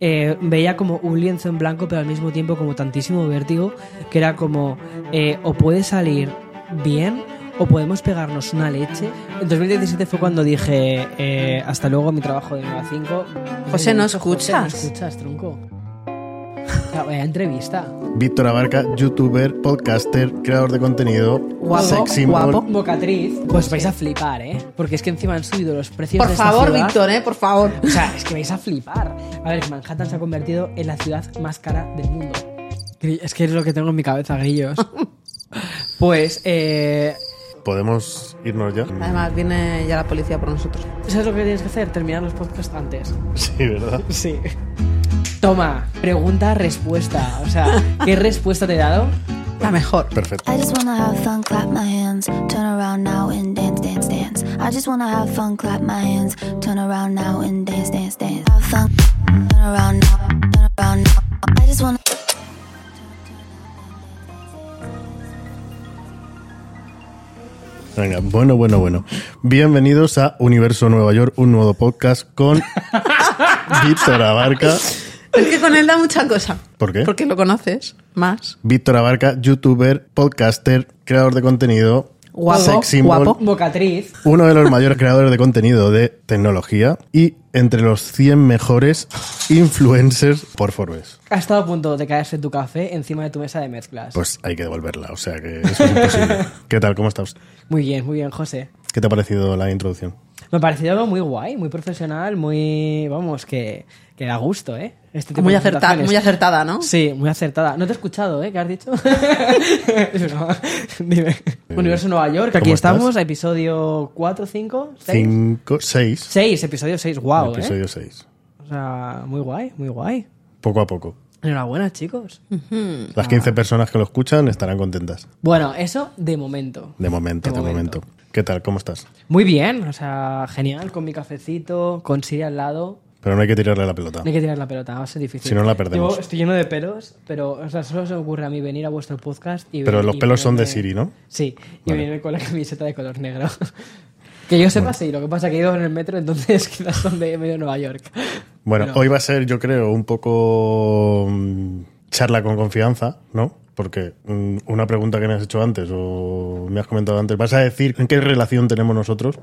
eh, veía como un lienzo en blanco, pero al mismo tiempo como tantísimo vértigo, que era como, eh, o puede salir bien o podemos pegarnos una leche. En 2017 fue cuando dije, eh, hasta luego mi trabajo de 9 a 5. José, ¿no José, escuchas? ¿no escuchas, tronco? La vaya entrevista. Víctor Abarca, youtuber, podcaster, creador de contenido, Guapo, sex symbol. guapo. Mocatriz. Pues vais a flipar, ¿eh? Porque es que encima han subido los precios Por de esta favor, ciudad. Víctor, ¿eh? Por favor. O sea, es que vais a flipar. A ver, Manhattan se ha convertido en la ciudad más cara del mundo. Es que es lo que tengo en mi cabeza, grillos. Pues, eh, ¿Podemos irnos ya? Además, viene ya la policía por nosotros. ¿sabes lo que tienes que hacer? Terminar los podcasts antes. Sí, ¿verdad? Sí. Toma, pregunta, respuesta. O sea, ¿qué respuesta te he dado? La mejor. Perfecto. I just wanna have fun, clap my hands, turn around now and dance, dance, dance. I just wanna have fun, clap my hands, turn around now and dance, dance, dance. Have fun, turn around now, turn around now. I just wanna. Venga, bueno, bueno, bueno. Bienvenidos a Universo Nueva York, un nuevo podcast con Víctor Abarca. Es que con él da mucha cosa. ¿Por qué? Porque lo conoces más. Víctor Abarca, youtuber, podcaster, creador de contenido, Guapo, sex symbol, guapo. Mocatriz. uno de los mayores creadores de contenido de tecnología y entre los 100 mejores influencers por Forbes. Ha estado a punto de caerse tu café encima de tu mesa de mezclas. Pues hay que devolverla, o sea que eso es imposible. ¿Qué tal? ¿Cómo estás? Muy bien, muy bien, José. ¿Qué te ha parecido la introducción? Me ha parecido algo muy guay, muy profesional, muy. Vamos, que, que da gusto, ¿eh? Este tipo Muy, de acerta- presentaciones. muy acertada, ¿no? Sí, muy acertada. No te he escuchado, ¿eh? ¿Qué has dicho? Dime. Universo Nueva York, aquí ¿Cómo estamos, estás? episodio 4, 5, 6. 5, 6. 6, episodio 6, wow, ¿eh? Episodio 6. O sea, muy guay, muy guay. Poco a poco. Enhorabuena, chicos. Las 15 personas que lo escuchan estarán contentas. Bueno, eso de momento. De momento, De de, momento. momento. ¿Qué tal? ¿Cómo estás? Muy bien, o sea, genial, con mi cafecito, con Siri al lado. Pero no hay que tirarle la pelota. No hay que tirar la pelota, va a ser difícil. Si no, la perdemos. Yo estoy lleno de pelos, pero o sea, solo se me ocurre a mí venir a vuestro podcast y Pero los y pelos son de Siri, ¿no? Sí, y Vale. venir con la camiseta de color negro. que yo sepa, sí, lo que pasa es que he ido en el metro, entonces quizás son de medio Nueva York. Bueno, Pero- hoy va a ser, yo creo, un poco mm, charla con confianza, ¿no? Porque mm, una pregunta que me has hecho antes o me has comentado antes, ¿vas a decir en qué relación tenemos nosotros?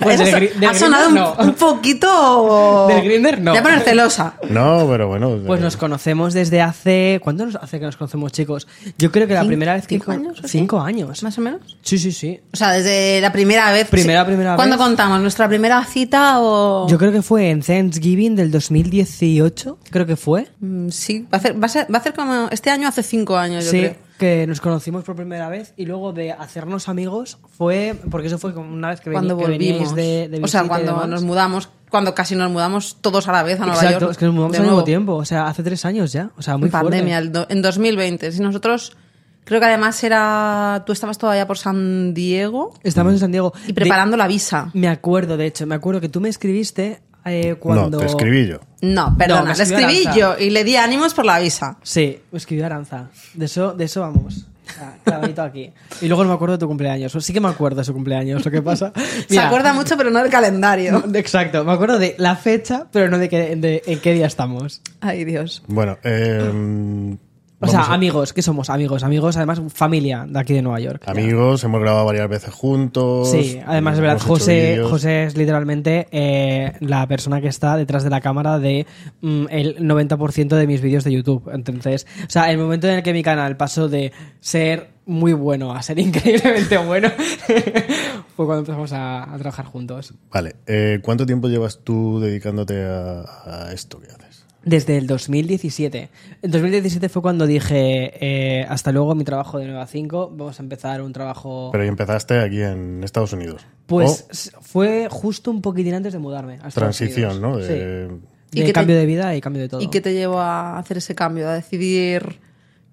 Pues del del ha sonado Grindr, un, no. un poquito... Del Grindr, no. Voy a poner celosa. No, pero bueno. Pues nos conocemos desde hace... ¿Cuánto nos hace que nos conocemos, chicos? Yo creo que la ¿Cinco- primera vez que... cinco años? Cinco años. Más o menos. Sí, sí, sí. O sea, desde la primera vez. Primera, primera ¿Cuándo vez. contamos? ¿Nuestra primera cita o...? Yo creo que fue en Thanksgiving del 2018, creo que fue. Mm, Sí, va a, ser, va, a ser, va a ser como... Este año hace cinco años, yo Sí, creo. Que nos conocimos por primera vez y luego de hacernos amigos fue, porque eso fue como una vez que, veni- Cuando que volvimos. de, de o sea, cuando nos mudamos, cuando casi nos mudamos todos a la vez a Nueva Exacto, York. es que nos mudamos de al mismo tiempo, o sea, hace tres años ya, o sea, muy en pandemia, fuerte. el do- en 2020. Si nosotros, creo que además era, tú estabas todavía por San Diego Estamos en San Diego. y preparando la visa. Me acuerdo, de hecho, me acuerdo que tú me escribiste eh, cuando... No, te escribí yo. No, No, perdona, me le escribí Aranza. yo y le di ánimos por la visa. Sí, me escribió Aranza. De eso, de eso vamos. O sea, clavadito aquí. Y luego no me acuerdo de tu cumpleaños. Sí que me acuerdo de su cumpleaños. Lo que pasa. Se acuerda mucho, pero no del calendario. Exacto, me acuerdo de la fecha, pero no de, qué- de en qué día estamos. Ay, Dios. Bueno, eh, O sea, a- amigos, ¿qué somos? Amigos, amigos, además familia de aquí de Nueva York. ya. amigos, hemos grabado varias veces juntos. Sí, además es verdad, José. José es literalmente eh, la persona que está detrás de la cámara de mm, el 90% de mis vídeos de YouTube. Entonces, o sea, el momento en el que mi canal pasó de ser muy bueno a ser increíblemente bueno fue cuando empezamos a, a trabajar juntos. Vale, eh, ¿cuánto tiempo llevas tú dedicándote a, a esto que haces? Desde el 2017. En 2017 fue cuando dije, eh, hasta luego mi trabajo de 9 a 5, vamos a empezar un trabajo... Pero empezaste aquí en Estados Unidos. Pues fue justo un poquitín antes de mudarme. a transición, Unidos. ¿no? Sí. De- ¿Y De qué te- cambio de vida y cambio de todo. ¿Y qué te llevó a hacer ese cambio? A decidir,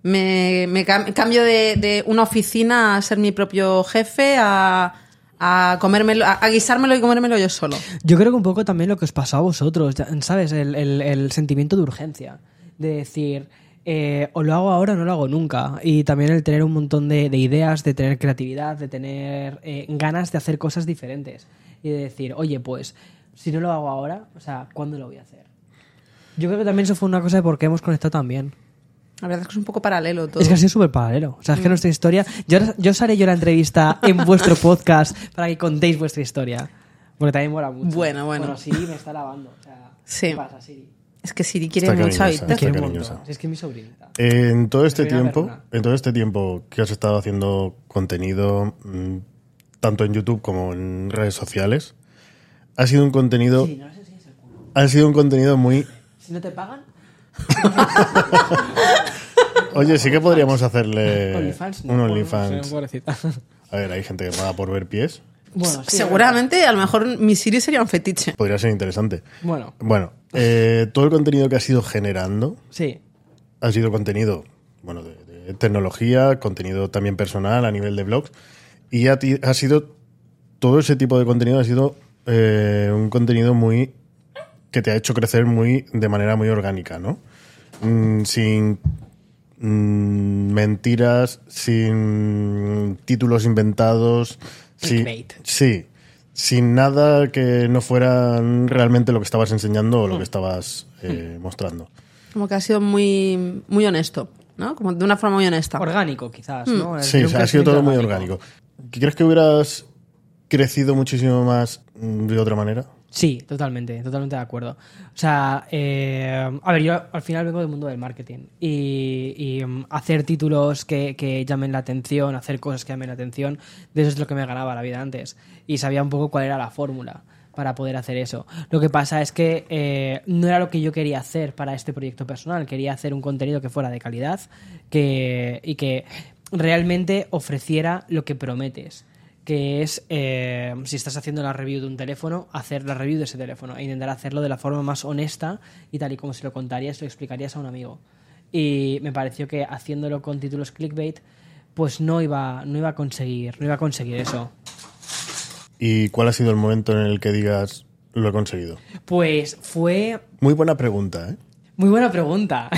me, me cam- cambio de, de una oficina a ser mi propio jefe, a, a comérmelo, a, guisármelo y comérmelo yo solo. Yo creo que un poco también lo que os pasó a vosotros, ¿sabes? El, sentimiento de urgencia. De decir, eh, o lo hago ahora o no lo hago nunca. Y también el tener un montón de, de ideas, de tener creatividad, de tener eh, ganas de hacer cosas diferentes. Y de decir, oye, pues, si no lo hago ahora, o sea, ¿cuándo lo voy a hacer? Yo creo que también eso fue una cosa de por qué hemos conectado tan bien. La verdad es que es un poco paralelo todo. Es que ha sido súper paralelo. O sea, es Mm. que nuestra historia. Yo, yo os haré yo la entrevista en vuestro podcast para que contéis vuestra historia. Porque también mola mucho. Bueno, bueno. Bueno, Siri me está lavando. O sea, Sí. ¿qué pasa, Siri? Es que Siri quiere Está mucho a cariñosa. Víctor. Me quiere un cariñosa. es que es mi sobrinita. En todo este tiempo, en todo este tiempo que has estado haciendo contenido, mm, tanto en YouTube como en redes sociales, ha sido un contenido, Sí, no sé si es el culo. ha sido un contenido muy. Si no te pagan, Oye, sí que podríamos hacerle OnlyFans. un OnlyFans. pobrecita. A ver, hay gente que paga por ver pies. Bueno, sí, Seguramente, a lo mejor mi Siri sería un fetiche. Podría ser interesante. Bueno, Bueno, eh, todo el contenido que has ido generando sí. ha sido contenido, bueno, de, de tecnología, contenido también personal a nivel de blogs. Y ha sido, todo ese tipo de contenido ha sido eh, un contenido muy, que te ha hecho crecer muy, de manera muy orgánica, ¿no? Mm, sin mm, mentiras, sin títulos inventados. sin- sí, sin nada que no fuera realmente lo que estabas enseñando o lo que estabas eh, mostrando. Como que ha sido muy, muy honesto, ¿no? Como de una forma muy honesta. Orgánico, quizás, ¿no? Sí, ha sido todo muy orgánico. ¿Crees que hubieras crecido muchísimo más mm, de otra manera? Sí, totalmente, totalmente de acuerdo. O sea, eh, a ver, yo al final vengo del mundo del marketing y, y, mm, hacer títulos que, que llamen la atención, hacer cosas que llamen la atención, de eso es lo que me ganaba la vida antes. Y sabía un poco cuál era la fórmula para poder hacer eso. Lo que pasa es que eh, no era lo que yo quería hacer para este proyecto personal. Quería hacer un contenido que fuera de calidad que, y que realmente ofreciera lo que prometes que es, eh, si estás haciendo la review de un teléfono, hacer la review de ese teléfono e intentar hacerlo de la forma más honesta y tal y como se lo contarías, lo explicarías a un amigo. Y me pareció que haciéndolo con títulos clickbait, pues no iba, no iba a conseguir, no iba a conseguir eso. ¿Y cuál ha sido el momento en el que digas lo he conseguido? Pues fue Muy buena pregunta, ¿eh? Muy buena pregunta.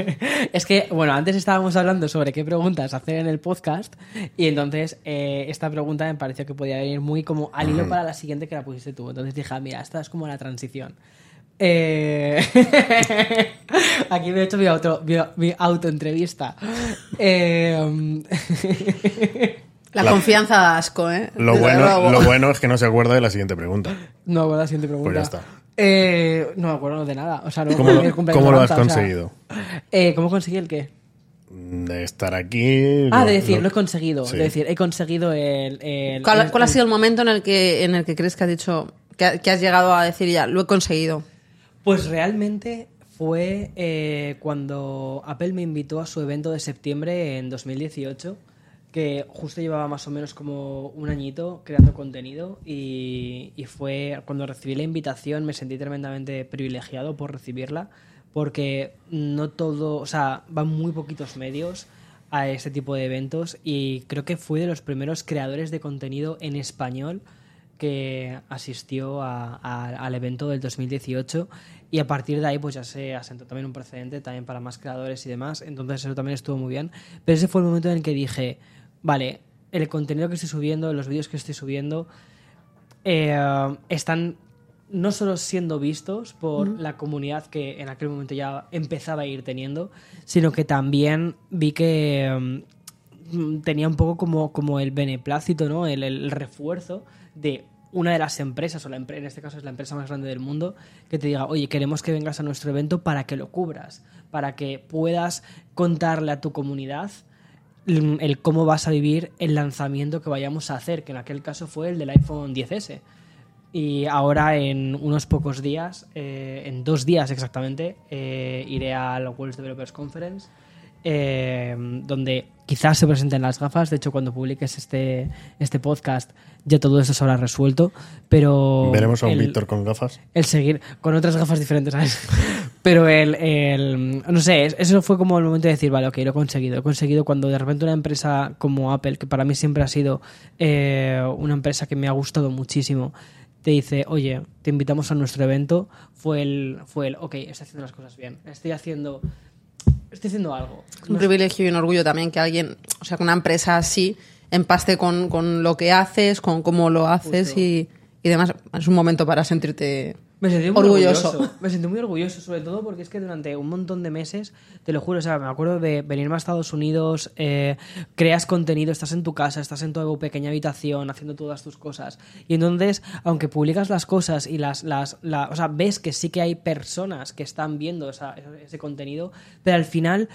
es que, bueno, antes estábamos hablando sobre qué preguntas hacer en el podcast y entonces eh, esta pregunta me pareció que podía venir muy como al hilo para la siguiente que la pusiste tú. Entonces dije, ah, mira, esta es como la transición. Eh, Aquí me he hecho mi, auto, mi, mi autoentrevista. Eh, La, La- confianza da asco, ¿eh? Lo bueno, lo bueno es que no se acuerda de la siguiente pregunta. no acuerdo la siguiente pregunta. Pues ya está. Eh, no me acuerdo de nada. O sea, no ¿Cómo lo, el cumpleaños cómo lo has Marta, o sea, conseguido? eh, ¿Cómo conseguí el qué? De estar aquí. Ah, lo- de decir, lo- lo he conseguido. Sí. De decir, he conseguido el. el- ¿Cuál, el- cuál ha sido el momento en el que, en el que crees que has dicho, que has llegado a decir ya, lo he conseguido? Pues realmente fue eh, cuando Apple me invitó a su evento de septiembre en 2018, que justo llevaba más o menos como un añito creando contenido y, y fue cuando recibí la invitación me sentí tremendamente privilegiado por recibirla porque no todo, o sea, van muy poquitos medios a este tipo de eventos y creo que fui de los primeros creadores de contenido en español que asistió a- a- al evento del 2018 y a partir de ahí pues ya se asentó también un precedente también para más creadores y demás, entonces eso también estuvo muy bien, pero ese fue el momento en el que dije, vale, el contenido que estoy subiendo, los vídeos que estoy subiendo eh, están no solo siendo vistos por la comunidad que en aquel momento ya empezaba a ir teniendo, sino que también vi que mm, tenía un poco como, como el beneplácito, ¿no? El, el refuerzo de una de las empresas, o la en este caso es la empresa más grande del mundo, que te diga, oye, queremos que vengas a nuestro evento para que lo cubras, para que puedas contarle a tu comunidad el cómo vas a vivir el lanzamiento que vayamos a hacer, que en aquel caso fue el del iPhone 10S. Y ahora en unos pocos días, eh, en dos días exactamente, eh, iré al World Developers Conference, eh, donde quizás se presenten las gafas. De hecho, cuando publiques este, este podcast ya todo eso se habrá resuelto. Pero Veremos a un el- Víctor con gafas. el seguir con otras gafas diferentes, ¿sabes? Pero el, el- no sé, es- eso fue como el momento de decir, vale, ok, lo he conseguido. Lo he conseguido cuando de repente una empresa como Apple, que para mí siempre ha sido eh, una empresa que me ha gustado muchísimo, te dice, oye, te invitamos a nuestro evento, fue el, fue el, ok, estoy haciendo las cosas bien, estoy haciendo, estoy haciendo algo. Es un privilegio y un orgullo también que alguien, o sea, que una empresa así empaste con, con lo que haces, con cómo lo haces y, y demás. Es un momento para sentirte Me sentí muy Orgulloso. orgulloso. Me sentí muy orgulloso, sobre todo porque es que durante un montón de meses, te lo juro, o sea, me acuerdo de venirme a Estados Unidos, eh, creas contenido, estás en tu casa, estás en tu pequeña habitación haciendo todas tus cosas. Y entonces, aunque publicas las cosas y las, las la- o sea, ves que sí que hay personas que están viendo esa- ese contenido, pero al final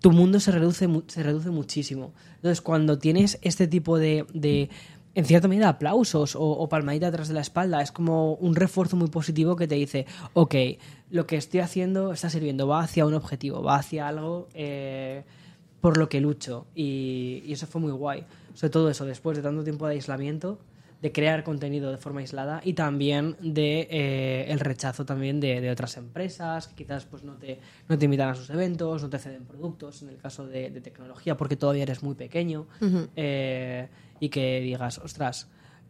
tu mundo se reduce, se reduce muchísimo. Entonces, cuando tienes este tipo de, de, en cierta medida, aplausos o, o palmadita atrás de la espalda, es como un refuerzo muy positivo que te dice, ok, lo que estoy haciendo está sirviendo, va hacia un objetivo, va hacia algo eh, por lo que lucho. Y, y eso fue muy guay. Sobre todo eso, después de tanto tiempo de aislamiento, de crear contenido de forma aislada y también de eh, el rechazo también de, de otras empresas que quizás pues no te, no te invitan a sus eventos, no te ceden productos en el caso de, de tecnología porque todavía eres muy pequeño eh, y que digas, ostras,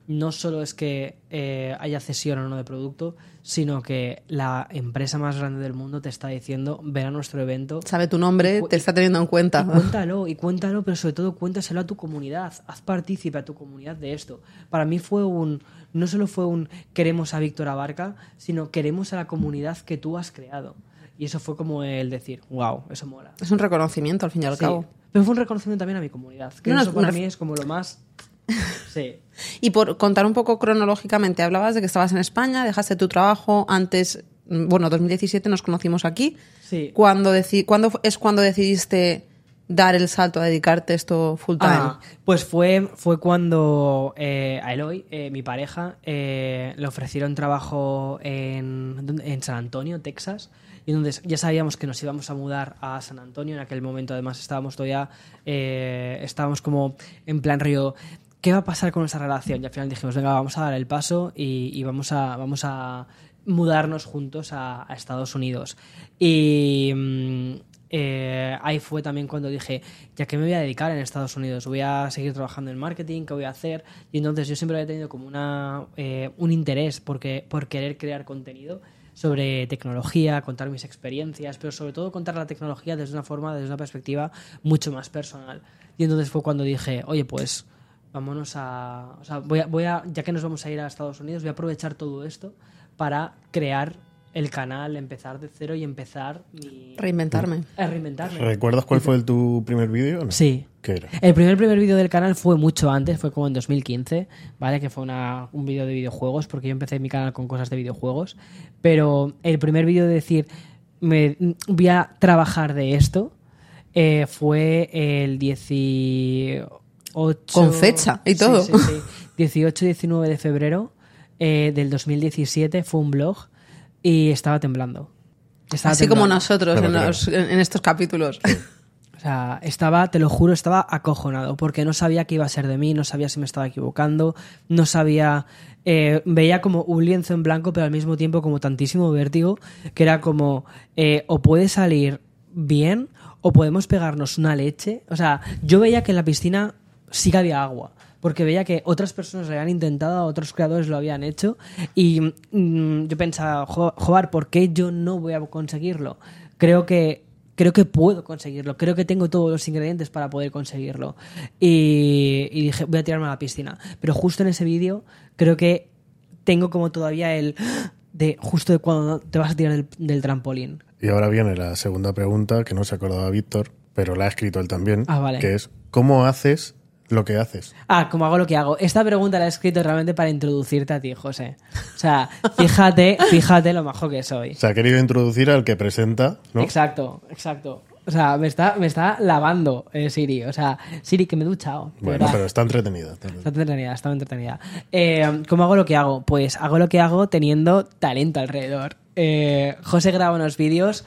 no solo es que eh, haya cesión o no de producto, sino que la empresa más grande del mundo te está diciendo, ven a nuestro evento, Sabe tu nombre, te está teniendo en cuenta. y cuéntalo, y cuéntalo, pero sobre todo cuéntaselo a tu comunidad. Haz partícipe a tu comunidad de esto. Para mí fue un. No solo fue un queremos a Víctor Abarca, sino queremos a la comunidad que tú has creado. Y eso fue como el decir, wow, eso mola. Es un reconocimiento al fin y al Sí. cabo. Pero fue un reconocimiento también a mi comunidad. Que No, eso para mí es como lo más. Sí. Y por contar un poco cronológicamente, hablabas de que estabas en España, dejaste tu trabajo antes, bueno, 2017 nos conocimos aquí. Sí. ¿Cuándo, deci- ¿cuándo fu- es cuando decidiste dar el salto a dedicarte esto full time? Ah, pues fue, fue cuando eh, a Eloy, eh, mi pareja, eh, le ofrecieron trabajo en San Antonio, Texas. Y entonces ya sabíamos que nos íbamos a mudar a San Antonio. En aquel momento, además, estábamos todavía. eh, estábamos como en plan río. ¿Qué va a pasar con nuestra relación? Y al final dijimos, venga, vamos a dar el paso y, vamos, a, vamos a mudarnos juntos a, a Estados Unidos. Y mm, eh, ahí fue también cuando dije, ya que me voy a dedicar en Estados Unidos, voy a seguir trabajando en marketing, ¿qué voy a hacer? Y entonces yo siempre había tenido como una, eh, un interés porque, por querer crear contenido sobre tecnología, contar mis experiencias, pero sobre todo contar la tecnología desde una forma, desde una perspectiva mucho más personal. Y entonces fue cuando dije, oye, pues vámonos a... O sea, voy a, voy a, ya que nos vamos a ir a Estados Unidos, voy a aprovechar todo esto para crear el canal, empezar de cero y empezar mi... Reinventarme. a reinventarme. ¿Recuerdas cuál fue el, tu primer vídeo? No. Sí. ¿Qué era? El primer primer vídeo del canal fue mucho antes, fue como en 2015, ¿vale? Que fue una- un vídeo de videojuegos, porque yo empecé mi canal con cosas de videojuegos. Pero el primer vídeo de decir, me, voy a trabajar de esto, eh, fue el 18... Con fecha y Sí, todo. sí, sí. 18-19 de febrero eh, del 2017 fue un blog y estaba temblando. Estaba Así como nosotros en, los- en- en estos capítulos. O sea, estaba, te lo juro, estaba acojonado porque no sabía qué iba a ser de mí, no sabía si me estaba equivocando, no sabía. eh, veía como un lienzo en blanco, pero al mismo tiempo como tantísimo vértigo que era como eh, o puede salir bien o podemos pegarnos una leche. O sea, yo veía que en la piscina sí que había agua. Porque veía que otras personas lo habían intentado, otros creadores lo habían hecho. Y mm, yo pensaba, "Jo- joder, ¿por qué yo no voy a conseguirlo? Creo que creo que puedo conseguirlo, creo que tengo todos los ingredientes para poder conseguirlo. Y, y dije, voy a tirarme a la piscina. Pero justo en ese vídeo creo que tengo como todavía el de justo de cuando te vas a tirar del, del trampolín. Y ahora viene la segunda pregunta que no se acordaba Víctor, pero la ha escrito él también, Ah, vale. que es ¿cómo haces lo que haces? Ah, como hago lo que hago. Esta pregunta la he escrito realmente para introducirte a ti, José. O sea, fíjate, fíjate lo majo que soy. Se ha querido introducir al que presenta, ¿no? Exacto, exacto. O sea, me está, me está lavando eh, Siri. O sea, Siri, que me he duchado. Bueno, verdad. pero está entretenida. está Está entretenida, está entretenida. Eh, ¿Cómo hago lo que hago? Pues hago lo que hago teniendo talento alrededor. Eh, José graba unos vídeos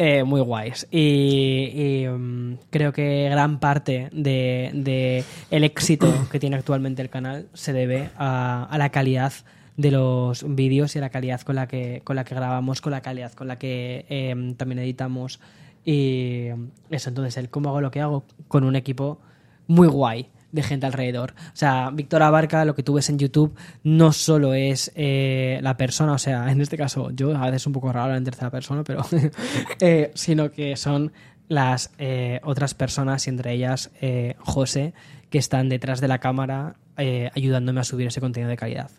eh, muy guays. Y, mm, creo que gran parte de, el éxito que tiene actualmente el canal se debe a, la calidad de los vídeos y a la calidad con la que, con la que grabamos, con la calidad con la que eh, también editamos. Y eso, entonces, el cómo hago lo que hago con un equipo muy guay de gente alrededor. O sea, Víctor Abarca, lo que tú ves en YouTube, no solo es eh, la persona, o sea, en este caso yo, a veces un poco raro en tercera persona, pero eh, sino que son las eh, otras personas y entre ellas José, que están detrás de la cámara ayudándome a subir ese contenido de calidad.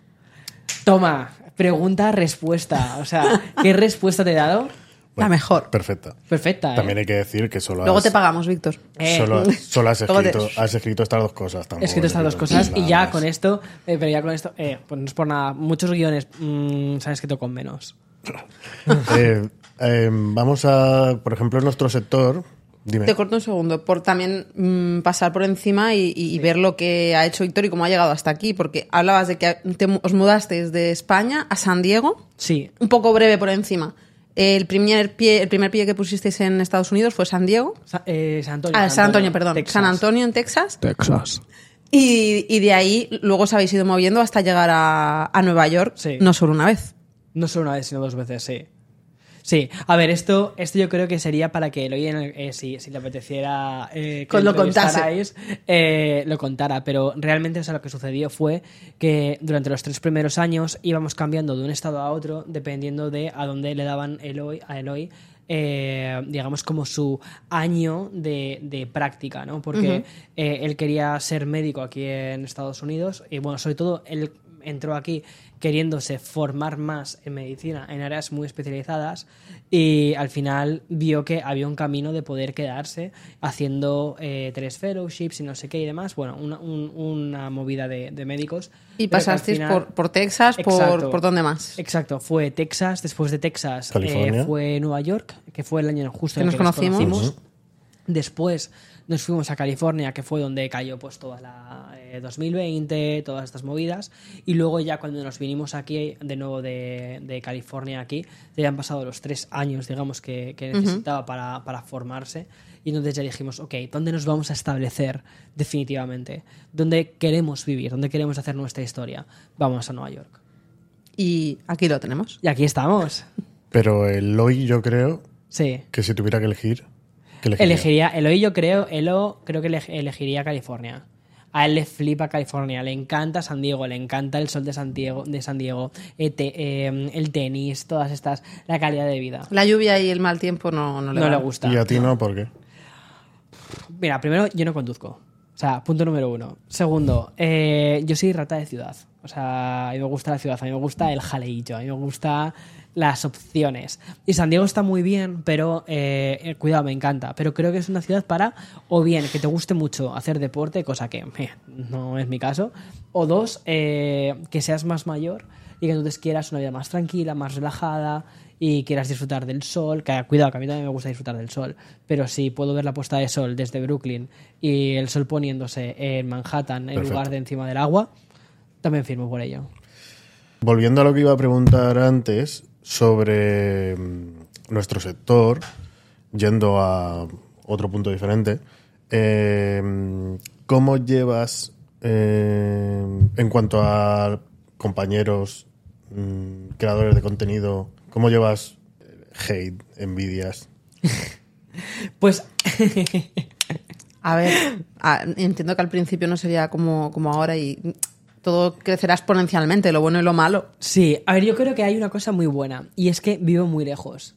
Toma, pregunta, respuesta. O sea, ¿qué respuesta te he dado? La mejor. Perfecta. Perfecta, ¿eh? También hay que decir que solo Luego has, te pagamos, Víctor. Eh, solo, has, te- escrito, has escrito estas dos cosas. He tampoco escrito estas dos cosas y ya más. con esto, eh, pero ya con esto, eh, pues no es por nada. Muchos guiones mm, se han escrito con menos. Eh, eh, vamos a, por ejemplo, en nuestro sector. Dime. Te corto un segundo, por también mm, pasar por encima y, ver lo que ha hecho Víctor y cómo ha llegado hasta aquí, porque hablabas de que te os mudasteis de España a San Diego, Sí, un poco breve por encima. El primer pie, el primer pie que pusisteis en Estados Unidos fue San Diego. Sa- eh, San Antonio. Ah, San Antonio, perdón. Texas. San Antonio en Texas. Texas. Y, y de ahí luego os habéis ido moviendo hasta llegar a, a Nueva York, Sí. no solo una vez. No solo una vez, sino dos veces, sí. Sí, a ver, esto, esto yo creo que sería para que Eloy, eh, si, si le apeteciera eh, que Pues lo entrevistarais, eh, lo contara, pero realmente o sea, lo que sucedió fue que durante los tres primeros años íbamos cambiando de un estado a otro dependiendo de a dónde le daban Eloy, a Eloy eh, digamos, como su año de, de práctica, ¿no? Porque eh, él quería ser médico aquí en Estados Unidos y, bueno, sobre todo él entró aquí queriéndose formar más en medicina en áreas muy especializadas y al final vio que había un camino de poder quedarse haciendo eh, tres fellowships y no sé qué y demás, bueno, una, un- una movida de, de médicos. Y pasasteis final- por, por Texas, por, Exacto. por dónde más. Exacto, fue Texas, después de Texas eh, fue Nueva York, que fue el año justo Que en el que nos conocimos. conocimos. Después nos fuimos a California, que fue donde cayó pues toda la eh, 2020, todas estas movidas. Y luego ya cuando nos vinimos aquí, de nuevo de, de California aquí, ya han pasado los tres años, digamos, que, que necesitaba para, para formarse. Y entonces ya dijimos, ok, ¿dónde nos vamos a establecer definitivamente? ¿Dónde queremos vivir? ¿Dónde queremos hacer nuestra historia? Vamos a Nueva York. Y aquí lo tenemos. Y aquí estamos. Pero el hoy yo creo Sí. que si tuviera que elegir, ¿qué elegiría? Elegiría, Eloy yo creo, Elo creo que ele- elegiría California. A él le flipa California, le encanta San Diego, le encanta el sol de San Diego, de San Diego eh, eh, el tenis, todas estas, la calidad de vida. La lluvia y el mal tiempo no, no le, No le gusta. Y a ti no, ¿por qué? Mira, primero, yo no conduzco. O sea, punto número uno. Segundo, eh, yo soy rata de ciudad. O sea, a mí me gusta la ciudad, a mí me gusta el jaleillo, a mí me gusta las opciones. Y San Diego está muy bien, pero eh, eh, cuidado, me encanta. Pero creo que es una ciudad para, o bien, que te guste mucho hacer deporte, cosa que no es mi caso, o dos, eh, que seas más mayor y que entonces quieras una vida más tranquila, más relajada y quieras disfrutar del sol, que cuidado, que a mí también me gusta disfrutar del sol, pero si puedo ver la puesta de sol desde Brooklyn y el sol poniéndose en Manhattan en lugar de encima del agua, también firmo por ello. Volviendo a lo que iba a preguntar antes sobre mm, nuestro sector, yendo a otro punto diferente, eh, ¿cómo llevas eh, en cuanto a compañeros, mm, creadores de contenido, cómo llevas eh, hate, envidias? Pues A ver, a- entiendo que al principio no sería como, como ahora y todo crecerá exponencialmente, lo bueno y lo malo. Sí, a ver, yo creo que hay una cosa muy buena y es que vivo muy lejos.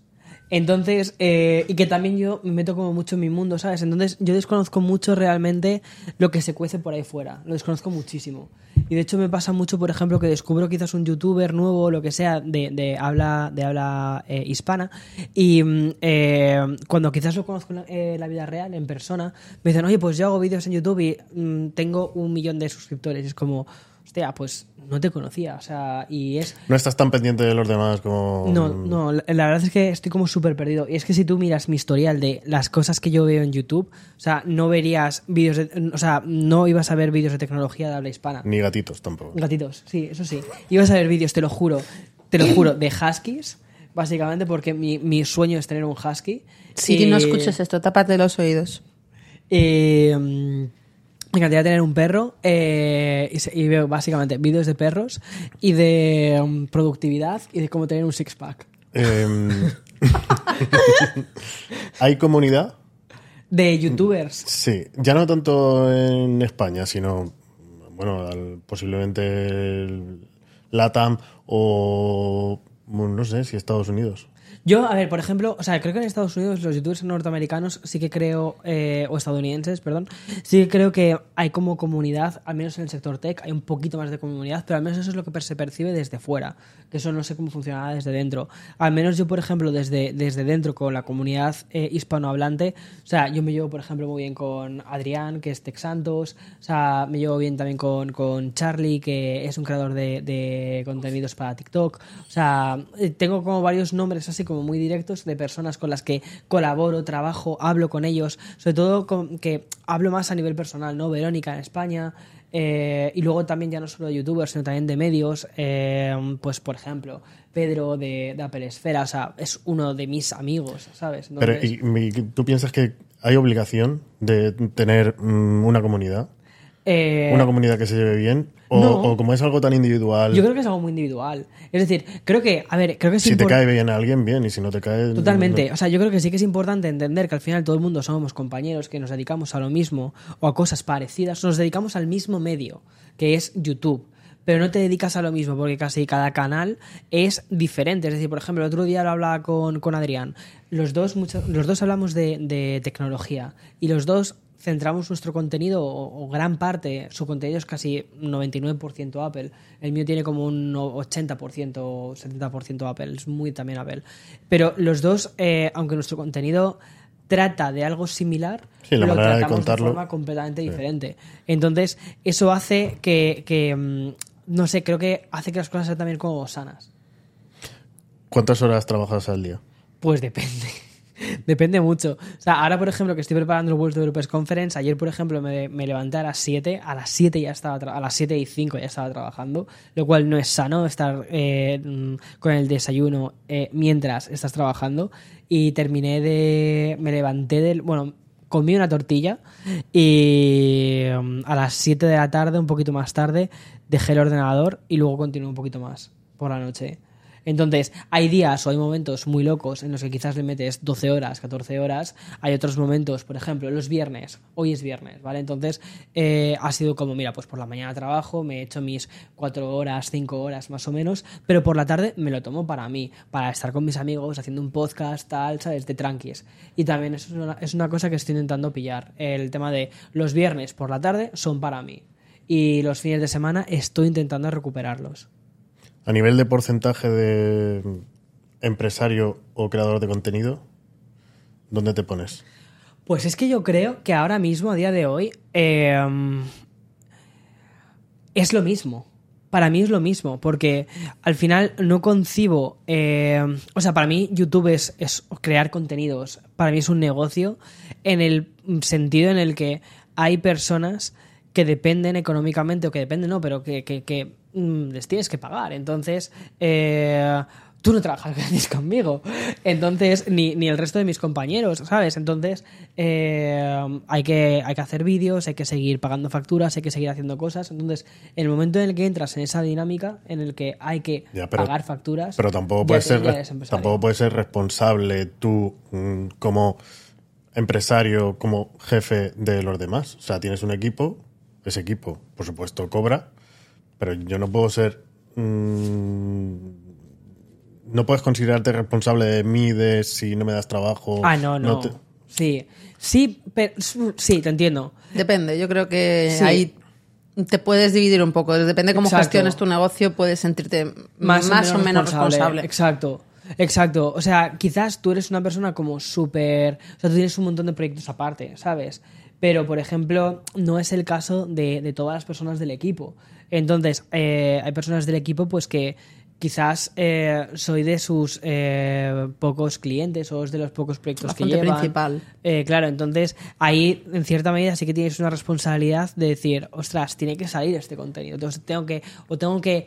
Entonces, eh, y que también yo me meto como mucho en mi mundo, ¿sabes? Entonces, yo desconozco mucho realmente lo que se cuece por ahí fuera. Lo desconozco muchísimo. Y de hecho, me pasa mucho, por ejemplo, que descubro quizás un youtuber nuevo o lo que sea de, habla, de habla eh, hispana. Y mm, eh, cuando quizás lo conozco en la, vida real, en persona, me dicen, oye, pues yo hago vídeos en YouTube y mm, tengo un millón de suscriptores. Es como, hostia, pues no te conocía. O sea, y es. No estás tan pendiente de los demás como... No, no, la verdad es que estoy como súper perdido. Y es que si tú miras mi historial de las cosas que yo veo en YouTube, o sea, no verías vídeos, de- o sea, no ibas a ver vídeos de tecnología de habla hispana. Ni gatitos tampoco. Gatitos, sí, eso sí. Ibas a ver vídeos, te lo juro, te lo juro, de huskies, básicamente porque mi, mi sueño es tener un husky. Siri, Y- no escuches esto, tápate los oídos. eh, mm, me encantaría tener un perro eh, y, veo básicamente vídeos de perros y de mm, productividad y de cómo tener un six-pack. Em, ¿Hay comunidad? De youtubers. Sí, ya no tanto en España, sino, bueno, al- posiblemente el LATAM o, no sé, si Estados Unidos. Yo, a ver, por ejemplo, o sea, creo que en Estados Unidos los youtubers norteamericanos sí que creo, eh, o estadounidenses, perdón, sí que creo que hay como comunidad, al menos en el sector tech, hay un poquito más de comunidad, pero al menos eso es lo que se percibe desde fuera, que eso no sé cómo funcionará desde dentro. Al menos yo, por ejemplo, desde, desde dentro con la comunidad eh, hispanohablante, o sea, yo me llevo, por ejemplo, muy bien con Adrián, que es Tech Santos, o sea, me llevo bien también con, con Charlie, que es un creador de, de contenidos para TikTok, o sea, eh, tengo como varios nombres así como muy directos de personas con las que colaboro, trabajo, hablo con ellos, sobre todo con, que hablo más a nivel personal, ¿no? Verónica en España, eh, y luego también ya no solo de youtubers, sino también de medios, eh, pues por ejemplo, Pedro de, de Apple Esfera, o sea, es uno de mis amigos, ¿sabes? Pero, Entonces- ¿y, y tú piensas que hay obligación de tener mm, una comunidad? Eh, ¿Una comunidad que se lleve bien? O, no. o como es algo tan individual, yo creo que es algo muy individual. Es decir, creo que, a ver, creo que es si te cae bien a alguien, bien, y si no te cae... Totalmente. no. O sea, yo creo que sí que es importante entender que al final todo el mundo somos compañeros, que nos dedicamos a lo mismo o a cosas parecidas, nos dedicamos al mismo medio, que es YouTube. Pero no te dedicas a lo mismo, porque casi cada canal es diferente. Es decir, por ejemplo, el otro día lo hablaba con, con Adrián. Los dos, mucho- los dos hablamos de, de tecnología y los dos centramos nuestro contenido, o, o gran parte, su contenido es casi 99% Apple. El mío tiene como un 80% o 70% Apple, es muy también Apple. Pero los dos, eh, aunque nuestro contenido trata de algo similar, Sí, la lo manera de tratamos contarlo. forma completamente diferente. Entonces, eso hace que, que, mm, no sé, creo que hace que las cosas sean también como sanas. ¿Cuántas horas trabajas al día? Pues depende. Depende mucho. O sea, ahora, por ejemplo, que estoy preparando el World Developers Conference, ayer, por ejemplo, me, levanté a las 7, a las 7 ya estaba, a las 7 y 5 ya estaba trabajando, lo cual no es sano estar eh, mm, con el desayuno eh, mientras estás trabajando. Y terminé de... me levanté del... bueno, comí una tortilla y mm, a las 7 de la tarde, un poquito más tarde, dejé el ordenador y luego continué un poquito más por la noche. Entonces, hay días o hay momentos muy locos en los que quizás le metes 12 horas, 14 horas. Hay otros momentos, por ejemplo, los viernes. Hoy es viernes, ¿vale? Entonces, eh, ha sido como, mira, pues por la mañana trabajo, me he hecho mis 4 horas, 5 horas más o menos, pero por la tarde me lo tomo para mí, para estar con mis amigos, haciendo un podcast, tal, ¿sabes? De tranquis. Y también eso es una, es una cosa que estoy intentando pillar. El tema de los viernes por la tarde son para mí. Y los fines de semana estoy intentando recuperarlos. A nivel de porcentaje de empresario o creador de contenido, ¿dónde te pones? Pues es que yo creo que ahora mismo, a día de hoy, eh, es lo mismo. Para mí es lo mismo, porque al final no concibo. eh, o sea, para mí YouTube es, es crear contenidos. Para mí es un negocio en el sentido en el que hay personas que dependen económicamente, o que dependen, no, pero que, que- les tienes que pagar. Entonces, eh, tú no trabajas gratis conmigo. Entonces, ni, ni el resto de mis compañeros, ¿sabes? Entonces, eh, hay, que, hay que hacer vídeos, hay que seguir pagando facturas, hay que seguir haciendo cosas. Entonces, en el momento en el que entras en esa dinámica, en el que hay que Ya, pero- pagar facturas. Pero tampoco puedes, ser, tampoco puedes ser responsable tú mm, como empresario, como jefe de los demás. O sea, tienes un equipo, ese equipo, por supuesto, cobra, pero yo no puedo ser... mm, no puedes considerarte responsable de mí, de si no me das trabajo. Ah, no, no. te- Sí, sí, pero, sí, te entiendo. Depende, yo creo que Sí. ahí te puedes dividir un poco. Depende cómo Exacto. gestiones tu negocio, puedes sentirte más, o menos responsable. Exacto. Exacto. O sea, quizás tú eres una persona como súper. O sea, tú tienes un montón de proyectos aparte, ¿sabes? Pero, por ejemplo, no es el caso de, de todas las personas del equipo. Entonces, eh, hay personas del equipo, pues que quizás eh, soy de sus eh, pocos clientes o es de los pocos proyectos La que llevan. principal. Eh, claro, entonces ahí en cierta medida sí que tienes una responsabilidad de decir, ostras, tiene que salir este contenido. Entonces tengo que, o tengo que,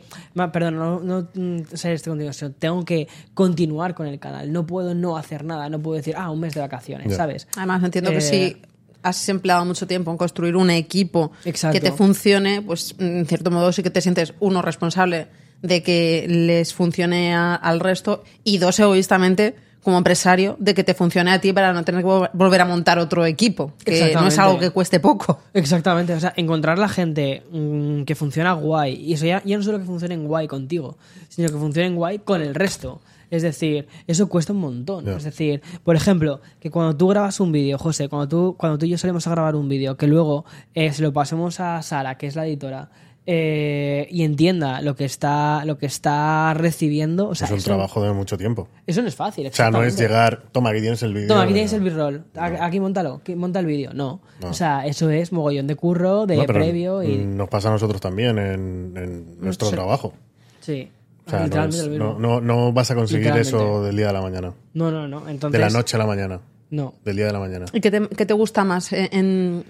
perdón, no, no mm, salir este contenido, sino tengo que continuar con el canal. No puedo no hacer nada, no puedo decir, ah, un mes de vacaciones. ¿sabes? Además, entiendo que Eh, si has empleado mucho tiempo en construir un equipo Exacto. que te funcione, pues en cierto modo sí que te sientes, uno, responsable de que les funcione a- al resto y dos, egoístamente, como empresario, de que te funcione a ti para no tener que vol- volver a montar otro equipo, que no es algo que cueste poco. Exactamente, o sea, encontrar la gente mm, que funciona guay, y eso ya, ya no solo que funcione guay contigo, sino que funcione guay con el resto. Es decir, eso cuesta un montón. Es decir, por ejemplo, que cuando tú grabas un vídeo, José, cuando tú, cuando tú y yo salimos a grabar un vídeo, que luego eh, se lo pasemos a Sara, que es la editora, eh, y entienda lo que está, lo que está recibiendo. O sea, es un eso, trabajo de mucho tiempo. eso no es fácil. O sea, no es llegar, toma, aquí tienes el vídeo. Toma, aquí tienes el b-roll. Aquí montalo. aquí monta el vídeo. No. No. O sea, eso es mogollón de curro, de No, previo y. Nos pasa a nosotros también en, en nuestro Sí. trabajo. Sí. O sea, no, Literalmente es- lo mismo. no, no- no vas a conseguir eso del día de la mañana. No, no, no. Entonces, De la noche a la mañana. No. Del día de la mañana. ¿Y qué te, qué te gusta más en,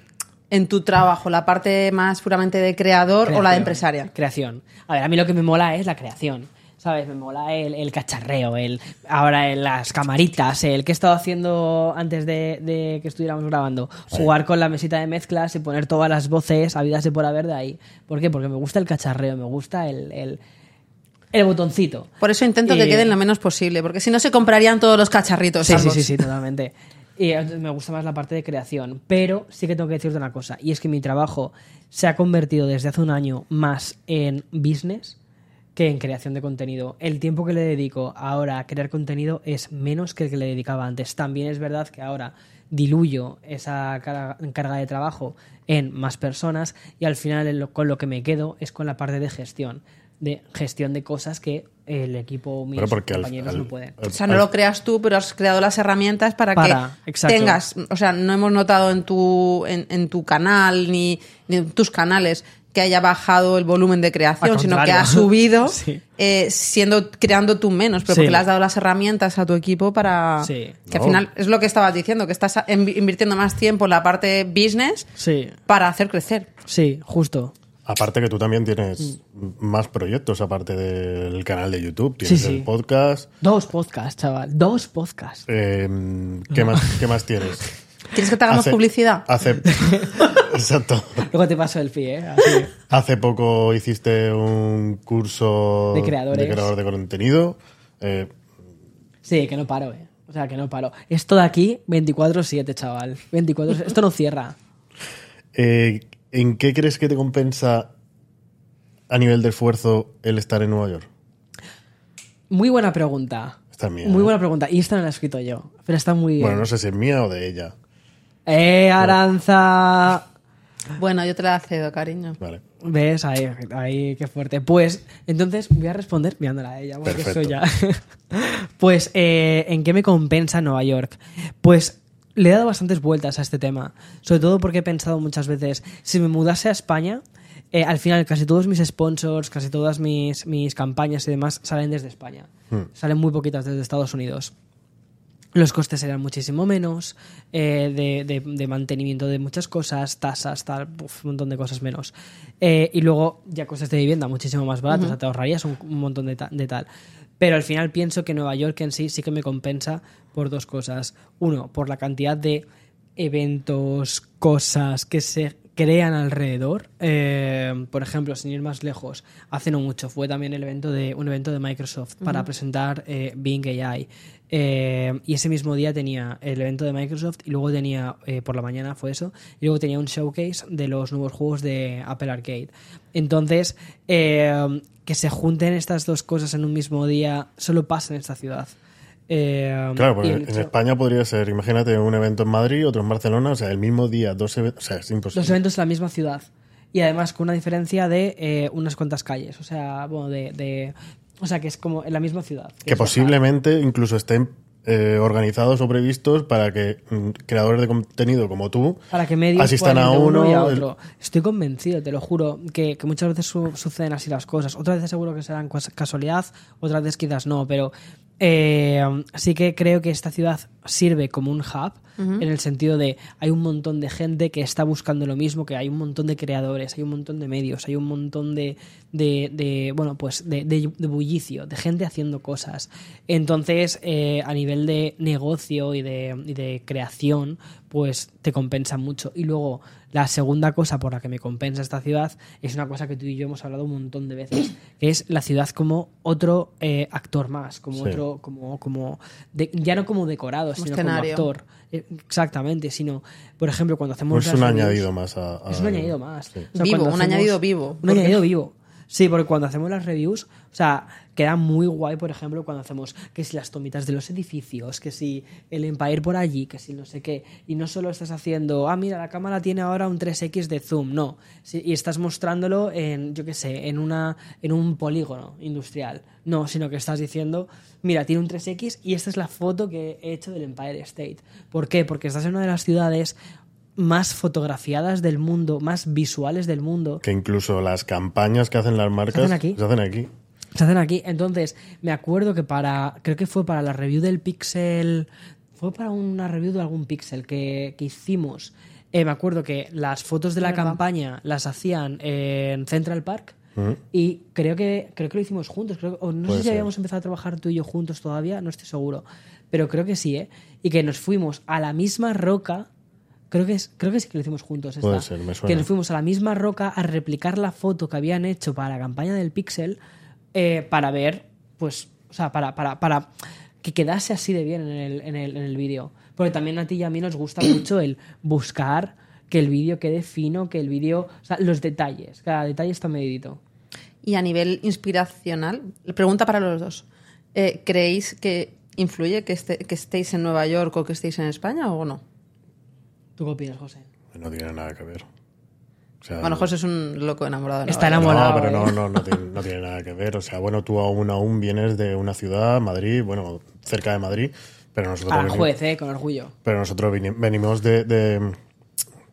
en- tu trabajo? ¿La parte más puramente de creador o la de empresaria? Creación. A ver, a mí lo que me mola es la creación. ¿Sabes? Me mola el, el cacharreo, el ahora el- las camaritas, el que he estado haciendo antes de, de que estuviéramos grabando. Jugar con la mesita de mezclas y poner todas las voces habidas de por haber de ahí. ¿Por qué? Porque me gusta el cacharreo, me gusta el, el, el botoncito. Por eso intento Y- que queden lo menos posible, porque si no se comprarían todos los cacharritos. Sí, sí, ambos. sí, sí, totalmente. Y me gusta más la parte de creación. Pero sí que tengo que decirte una cosa, y es que mi trabajo se ha convertido desde hace un año más en business que en creación de contenido. El tiempo que le dedico ahora a crear contenido es menos que el que le dedicaba antes. También es verdad que ahora diluyo esa carga de trabajo en más personas y al final con lo que me quedo es con la parte de gestión, de gestión de cosas que el equipo, mis porque compañeros al- no pueden. al- O sea, no lo creas tú, pero has creado las herramientas para, Para, que exacto. tengas. O sea, no hemos notado en tu, en, en tu canal ni, ni en tus canales que haya bajado el volumen de creación, sino que ha subido Sí. eh, siendo creando tú menos, pero Sí. porque le has dado las herramientas a tu equipo para Sí. que al final es lo que estabas diciendo, que estás en- invirtiendo más tiempo en la parte business Sí, para hacer crecer. sí, justo. Aparte que tú también tienes más proyectos, aparte del canal de YouTube. Tienes Sí, sí. el podcast. Dos podcasts, chaval. Dos podcasts. Eh, ¿qué, más, ¿Qué más tienes? ¿Quieres que te hagamos Hace- publicidad? Hace, exacto. Luego te paso el fee, ¿eh? Así. Hace poco hiciste un curso De creadores. de creador de contenido. Eh, Sí, que no paro, ¿eh? O sea, que no paro. Esto de aquí, 24-7, chaval. 24 Esto no cierra. eh, ¿En qué crees que te compensa a nivel de esfuerzo el estar en Nueva York? Muy buena pregunta. Esta es mía, Muy ¿eh? buena pregunta. Y esta no la he escrito yo. Pero está muy bien. Bueno, no sé si es mía o de ella. ¡Eh, Aranza! Bueno, yo te la cedo, cariño. Vale. ¿Ves? Ahí, ahí, qué fuerte. Pues, entonces voy a responder mirándola a ella, porque Perfecto. soy ya. pues, eh, ¿en qué me compensa Nueva York? Pues le he dado bastantes vueltas a este tema. Sobre todo porque he pensado muchas veces, si me mudase a España, eh, al final casi todos mis sponsors, casi todas mis, mis campañas y demás salen desde España. Salen muy poquitas desde Estados Unidos. Los costes serían muchísimo menos, eh, de, de- de mantenimiento de muchas cosas, tasas, tal, uf, un montón de cosas menos. Eh, y luego ya costes de vivienda muchísimo más baratos, o sea, te ahorrarías un, un montón de, ta- de tal. Pero al final pienso que Nueva York en sí sí que me compensa por dos cosas. Uno, por la cantidad de eventos, cosas que se crean alrededor. Eh, por ejemplo, sin ir más lejos, hace no mucho fue también el evento de un evento de Microsoft para presentar eh, Bing AI. Eh, y ese mismo día tenía el evento de Microsoft y luego tenía, por la mañana fue eso, y luego tenía un showcase de los nuevos juegos de Apple Arcade. Entonces, que se junten estas dos cosas en un mismo día solo pasa en esta ciudad. Eh, Claro, el en hecho- España podría ser, imagínate, un evento en Madrid, otro en Barcelona, o sea, el mismo día, dos eventos, o sea, es imposible. Dos eventos en la misma ciudad. Y además con una diferencia de eh, unas cuantas calles. O sea, bueno, de, de- O sea, que es como en la misma ciudad. que posiblemente incluso estén eh, organizados o previstos para que mm, creadores de contenido como tú Para que medios asistan a uno. y a el- otro. Estoy convencido, te lo juro, que, que muchas veces su- suceden así las cosas. Otras veces seguro que serán casualidad, otras veces quizás no, pero eh, sí que creo que esta ciudad sirve como un hub en el sentido de hay un montón de gente que está buscando lo mismo, que hay un montón de creadores, hay un montón de medios, hay un montón de, de, de, bueno, pues de, de- de bullicio, de gente haciendo cosas. Entonces, eh, a nivel de negocio y de, y de creación, pues te compensa mucho. Y luego, la segunda cosa por la que me compensa esta ciudad es una cosa que tú y yo hemos hablado un montón de veces, que es la ciudad como otro eh, actor más, como Sí. otro, como, como de- ya no como decorado, Como sino escenario. como actor. Eh, Exactamente, sino, por ejemplo, cuando hacemos es las un reviews- añadido más a, a- es un añado más. sí. O sea, Vivo, un añadido vivo. Un añadido vivo. Sí, porque cuando hacemos las reviews, o sea, queda muy guay, por ejemplo, cuando hacemos que si las tomitas de los edificios, que si el Empire por allí, que si no sé qué, y no solo estás haciendo, ah, mira, la cámara tiene ahora un 3X de zoom, no, y estás mostrándolo en, yo qué sé, en, una, en un polígono industrial, no, sino que estás diciendo, mira, tiene un 3X y esta es la foto que he hecho del Empire State. ¿Por qué? Porque estás en una de las ciudades más fotografiadas del mundo, más visuales del mundo, Que incluso las campañas que hacen las marcas hacen aquí? se hacen aquí. Se hacen aquí. Entonces, me acuerdo que para. Creo que fue para la review del Pixel. Fue para una review de algún Pixel que, que hicimos. Eh, me acuerdo que las fotos de la verdad. campaña las hacían en Central Park. Y creo que, creo que lo hicimos juntos. Creo, o no Puede sé si ser. habíamos empezado a trabajar tú y yo juntos todavía, no estoy seguro. Pero creo que sí, ¿eh? Y que nos fuimos a la misma roca. Creo que, es, creo que sí que lo hicimos juntos. Puede esta. ser, me suena. Que nos fuimos a la misma roca a replicar la foto que habían hecho para la campaña del Pixel eh, para ver, pues, o sea, para, para, para que quedase así de bien en el, en el, en el vídeo. Porque también a ti y a mí nos gusta mucho el buscar que el vídeo quede fino, que el vídeo, o sea, los detalles, cada detalle está medidito. Y a nivel inspiracional, pregunta para los dos. Eh, ¿Creéis que influye que, este- que estéis en Nueva York o que estéis en España o no? ¿Tú qué opinas, José? No tiene nada que ver. O sea, Bueno, José es un loco enamorado de Está enamorado. No, pero no, no, no, tiene, no tiene nada que ver. O sea, bueno, tú aún aún vienes de una ciudad, Madrid, bueno, cerca de Madrid, pero nosotros, Para juez, ¿eh? Con orgullo. pero nosotros venimos de, de,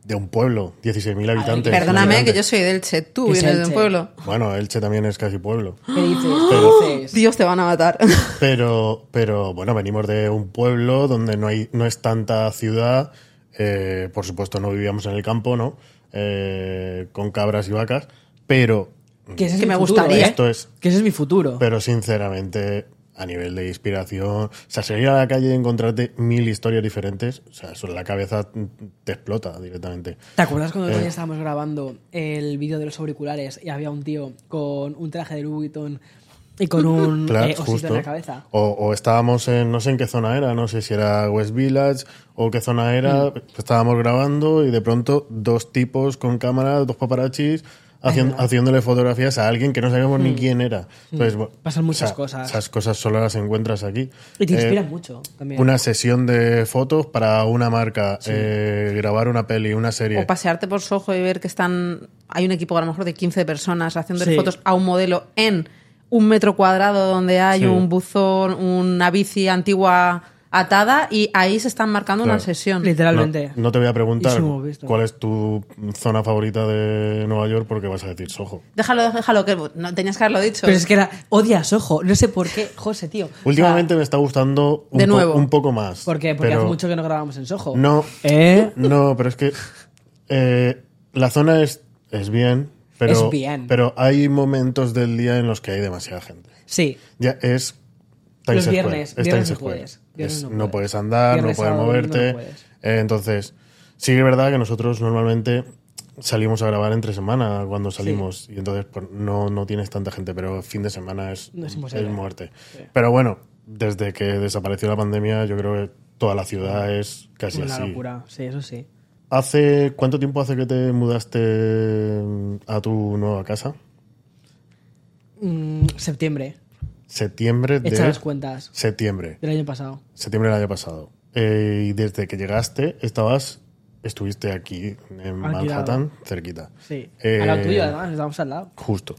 de un pueblo, 16.000 habitantes. Perdóname, que yo soy del Che, tú vienes de un pueblo. Bueno, Elche también es casi pueblo. ¿Qué dices? ¿Qué dices? Dios, te van a matar. Pero, pero bueno, venimos de un pueblo donde no hay, no es tanta ciudad. eh, por supuesto, no vivíamos en el campo, ¿no? Eh, con cabras y vacas. Pero, Que, ese es Que mi me futuro, gustaría. ¿eh? Esto es- Que ese es mi futuro. pero sinceramente, a nivel de inspiración, o sea, salir a la calle y encontrarte mil historias diferentes, o sea, eso en la cabeza te explota directamente. ¿Te acuerdas cuando Eh. estábamos grabando el vídeo de los auriculares y había un tío con un traje de Louis Vuitton y con un Claro, eh, osito justo. en la cabeza? O, o estábamos en, no sé en qué zona era, no sé si era West Village o qué zona era, Mm. estábamos grabando y de pronto dos tipos con cámara, dos paparachis, haciendo, haciéndole fotografías a alguien que no sabíamos ni quién era. Entonces, bueno, Mm. Pasan muchas o sea, cosas. Esas cosas solo las encuentras aquí. Y te Eh, inspiran mucho también. Una sesión de fotos para una marca, eh, grabar una peli, una serie. O pasearte por Soho y ver que están. Hay un equipo a lo mejor de 15 personas haciendo Sí. fotos a un modelo en un metro cuadrado donde hay Sí. un buzón, una bici antigua atada y ahí se están marcando Claro. una sesión. Literalmente. No, no te voy a preguntar cuál es tu zona favorita de Nueva York porque vas a decir Soho. Déjalo, déjalo, que no tenías que haberlo dicho. Pero es que era, odias, ojo, no sé por qué, José, tío. O sea, Últimamente me está gustando un, De po- nuevo. un poco más. ¿Por qué? Porque pero hace mucho que no grabamos en Soho. No, ¿Eh? no, pero es que eh, la zona es, es bien, pero, Es bien. pero hay momentos del día en los que hay demasiada gente. Sí. Ya es Los viernes, es viernes no puedes, viernes Es- no no, puedes. andar, Viernes, no puedes moverte. no puedes. Eh, entonces, sí que es verdad que nosotros normalmente salimos a grabar entre semana cuando salimos y entonces pues, no, no tienes tanta gente, pero fin de semana es, No es muerte. Pero bueno, desde que desapareció la pandemia, yo creo que toda la ciudad es casi Una así. locura, sí, eso sí. ¿Hace cuánto tiempo hace que te mudaste a tu nueva casa? Mm, septiembre. Septiembre de Echa las cuentas septiembre. del año pasado. Septiembre del año pasado. Eh, y desde que llegaste, estabas, estuviste aquí en Alquilado. Manhattan, cerquita. Sí. Eh, al lado tuyo, además, estamos al lado. Justo.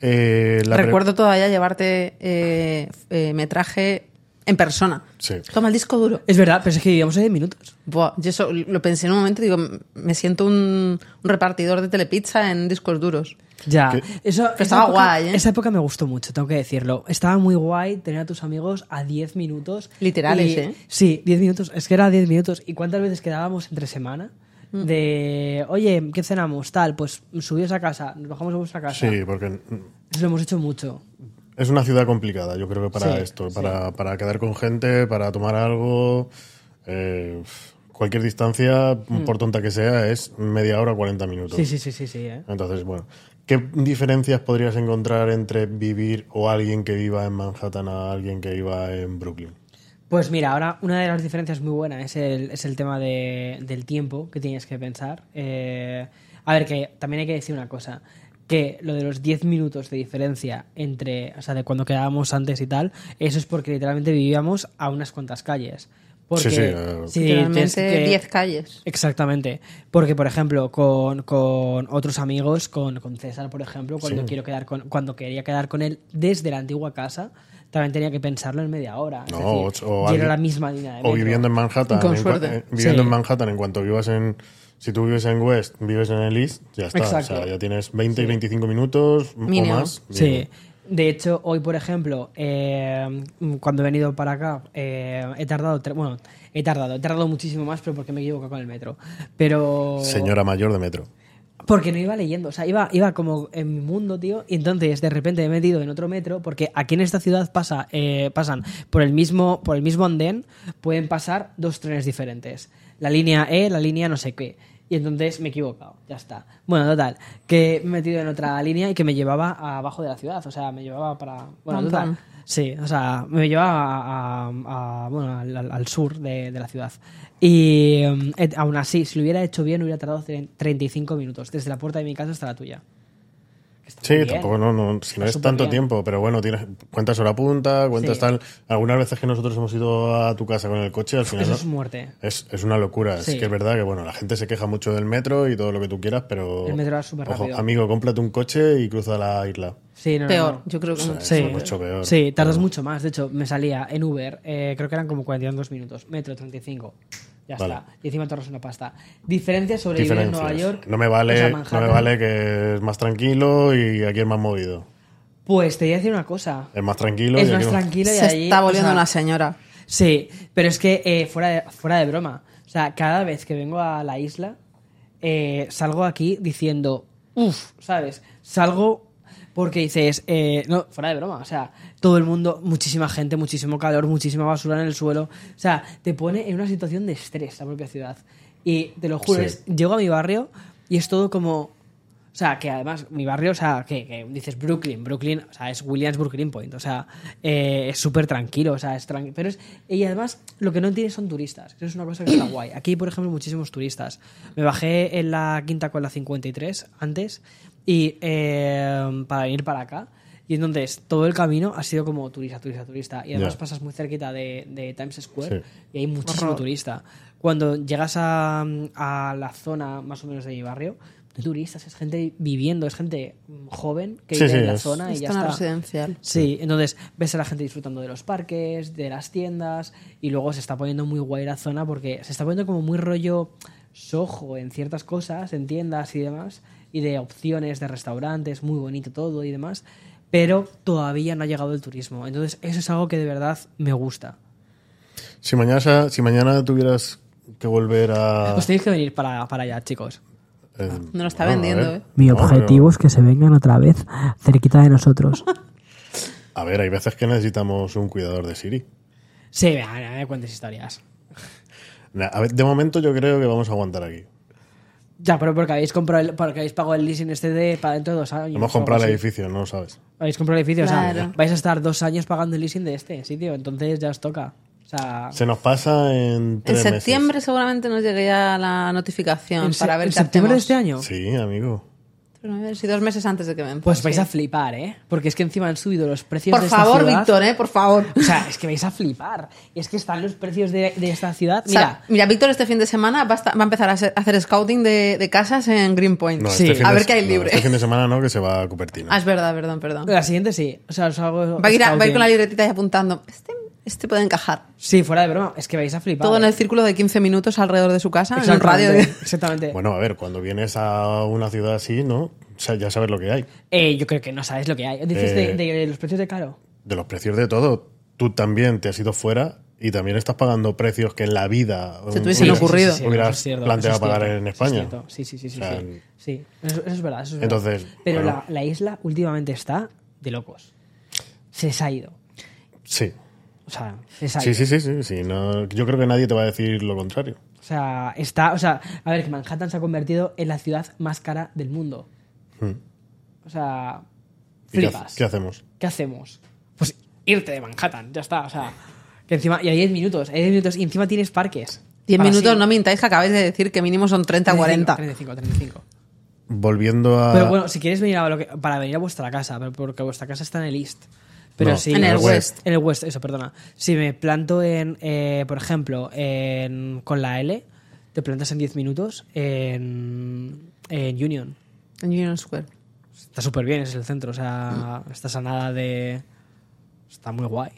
Eh, la Recuerdo todavía llevarte eh, eh, metraje en persona. Sí. Toma el disco duro. Es verdad, pero es que vivíamos en 10 minutos. Buah, yo eso lo pensé en un momento y digo, me siento un, un repartidor de telepizza en discos duros. Ya. ¿Qué? Eso, esa estaba época- guay, ¿eh? Esa época me gustó mucho, tengo que decirlo. Estaba muy guay tener a tus amigos a 10 minutos. Literales, Y- ¿eh? Sí, 10 minutos. Es que era 10 minutos. ¿Y cuántas veces quedábamos entre semana? Mm. De, oye, ¿qué cenamos? Tal, pues subíos a casa, nos bajamos a vuestra casa. Sí, porque Eso lo hemos hecho mucho. Es una ciudad complicada, yo creo que para Sí, esto, sí. para, para quedar con gente, para tomar algo, eh, cualquier distancia, por tonta que sea, es media hora, 40 minutos. Mm. Sí, sí, sí, sí, sí. ¿eh? Entonces, bueno, ¿qué diferencias podrías encontrar entre vivir o alguien que viva en Manhattan a alguien que viva en Brooklyn? Pues mira, ahora una de las diferencias muy buenas es el, es el tema de- del tiempo que tienes que pensar. Eh, a ver, que también hay que decir una cosa, que lo de los 10 minutos de diferencia entre, o sea, de cuando quedábamos antes y tal, eso es porque literalmente vivíamos a unas cuantas calles. Porque, Sí, sí, sí, Literalmente es que- 10 calles. Exactamente. Porque, por ejemplo, con, con otros amigos, con, con César, por ejemplo, cuando Sí. quiero quedar con, cuando quería quedar con él desde la antigua casa, también tenía que pensarlo en media hora. Es No, decir, o- o y era alguien- la misma línea de O metro. viviendo en Manhattan. Con en cua- suerte. eh, viviendo Sí. en Manhattan, en cuanto vivas en. Si tú vives en West, vives en el East, ya está. Exacto. O sea, ya tienes 20 y 25 minutos Mínimo. o más. Sí. De hecho, hoy, por ejemplo, eh, cuando he venido para acá, eh, he tardado, bueno, he tardado, he tardado muchísimo más, pero porque me he equivocado con el metro. Pero... Señora mayor de metro. Porque no iba leyendo, o sea, iba, iba como en mi mundo, tío, y entonces de repente me he metido en otro metro, porque aquí en esta ciudad pasa, eh, pasan por el mismo, por el mismo andén, pueden pasar dos trenes diferentes. La línea E, la línea no sé qué. Y entonces me he equivocado, ya está. Bueno, total, que me he metido en otra línea y que me llevaba abajo de la ciudad, o sea, me llevaba para... Bueno, total. Sí, o sea, me llevaba a, a- a- bueno, al, sur de, de la ciudad. Y em, aún así, si lo hubiera hecho bien, hubiera tardado tre- 35 minutos, desde la puerta de mi casa hasta la tuya. Sí, bien. tampoco, no, no, si no es tanto bien. tiempo, pero bueno, tienes, cuentas hora punta, cuentas Sí. tal. Algunas veces que nosotros hemos ido a tu casa con el coche, al final Eso es muerte. es, es una locura. Sí. Es que es verdad que, bueno, la gente se queja mucho del metro y todo lo que tú quieras, pero. El metro va súper ojo, rápido. amigo, cómprate un coche y cruza la isla. Sí, no, Peor, no. yo creo que Sí. mucho. Sí, Eso es mucho peor. Sí, tardas Pero- mucho más. De hecho, me salía en Uber, eh, creo que eran como 42 minutos. Metro, 35. Ya Vale. está. Y encima te ahorras una pasta. Diferencias sobre vivir en. Nueva York. No me vale, o no me vale que es más tranquilo y aquí es más movido. Pues te voy a decir una cosa. Es más tranquilo Es y más no. tranquilo y Se allí, está o volviendo sea, una señora. Sí, pero es que eh, fuera, de, fuera de broma. O sea, cada vez que vengo a la isla, eh, salgo aquí diciendo, uff, ¿sabes? Salgo porque dices, eh, no, fuera de broma. O sea, todo el mundo, muchísima gente, muchísimo calor, muchísima basura en el suelo. O sea, te pone en una situación de estrés la propia ciudad. Y te lo juro, Sí. es- llego a mi barrio y es todo como. O sea, que además, mi barrio, o sea, que, que dices Brooklyn, Brooklyn, o sea, es Williamsburg Greenpoint, o sea, eh, es súper tranquilo, o sea, es tranquilo. Pero es. Y además, lo que no entiendes son turistas, eso es una cosa que está guay. Aquí, por ejemplo, muchísimos turistas. Me bajé en la quinta con la 53 antes y eh, para venir para acá. Y entonces todo el camino ha sido como turista, turista, turista. Y además Ya. pasas muy cerquita de, de Times Square Sí. y hay muchísimo Horror. turista. Cuando llegas a, a la zona más o menos de mi barrio, no hay turistas, es gente viviendo, es gente mm, joven que Sí, vive sí, en la es- zona y Es ya zona está. residencial. Sí, entonces ves a la gente disfrutando de los parques, de las tiendas y luego se está poniendo muy guay la zona porque se está poniendo como muy rollo sojo en ciertas cosas, en tiendas y demás, y de opciones de restaurantes, muy bonito todo y demás, pero todavía no ha llegado el turismo. Entonces eso es algo que de verdad me gusta. Si mañana, si mañana tuvieras que volver a. Os tenéis que venir para, para allá, chicos. eh, No lo está bueno, vendiendo. ¿eh? Mi No, objetivo pero- es que se vengan otra vez cerquita de nosotros. A ver, hay veces que necesitamos un cuidador de Siri. Sí, me cuentes historias. Na- a ver, de momento yo creo que vamos a aguantar aquí. Ya, pero porque habéis comprado el, porque habéis pagado el leasing este de para dentro de dos años. Hemos comprado el edificio, no lo sabes. Habéis comprado el edificio, o sea, vais a estar dos años pagando el leasing de este sitio, entonces ya os toca. O sea, Se nos pasa en En tres septiembre seguramente nos llegue ya la notificación en, se- para ver en qué septiembre de este año. Sí, amigo. Pero a ver si dos meses antes de que me Pues vais a flipar, ¿eh? Porque es que encima han subido los precios Por de esta favor, ciudad. Víctor, ¿eh? Por favor. O sea, es que vais a flipar. Y es que están los precios de, de esta ciudad. O sea, Mira, mira, Víctor este fin de semana va a, esta- va a empezar a, hacer- a hacer scouting de, de casas en Greenpoint. No, Sí. este A ver qué hay no, libre. este fin de semana no, que se va a Cupertino. Ah, es verdad, perdón, perdón. la siguiente sí. O sea, os hago. Va a, ir a- va a ir scouting. con la libretita y apuntando. Este, este puede encajar. Sí, fuera de broma. Es que vais a flipar. Todo en ¿eh? el círculo de 15 minutos alrededor de su casa, en un radio de... Exactamente. Bueno, a ver, cuando vienes a una ciudad así, ¿no? O sea, ya sabes lo que hay. Eh, yo creo que no sabes lo que hay. Dices Eh, de, de los precios de caro. De los precios de todo. Tú también te has ido fuera y también estás pagando precios que en la vida Se te hubiesen ocurrido. hubieras planteado pagar en España. Sí, sí, sí, sí. O sea, sí. Sí, eso, eso es verdad. Eso es verdad. Entonces, Pero bueno. la, la isla últimamente está de locos. Se les ha ido. Sí. O sea, Sí, sí, sí, sí, sí. No, yo creo que nadie te va a decir lo contrario. O sea, está. O sea, a ver, que Manhattan se ha convertido en la ciudad más cara del mundo. Hmm. O sea. ¿Y qué, Flipas. qué hacemos? ¿Qué hacemos? Pues irte de Manhattan, ya está. O sea, que encima. Y hay 10 minutos, hay 10 minutos y encima tienes parques. 10 Para minutos, sí. no mintáis que acabáis de decir que mínimo son 30 40. 35, 35. volviendo a. Pero bueno, si quieres venir a lo que- para venir a vuestra casa, pero porque vuestra casa está en el East. Pero No, si en el West. En el West, eso, perdona. Si me planto en, eh, por ejemplo, en, con la L, te plantas en 10 minutos en, en Union. En Union Square. Está súper bien, es el centro, o sea, estás a nada de... Está muy guay.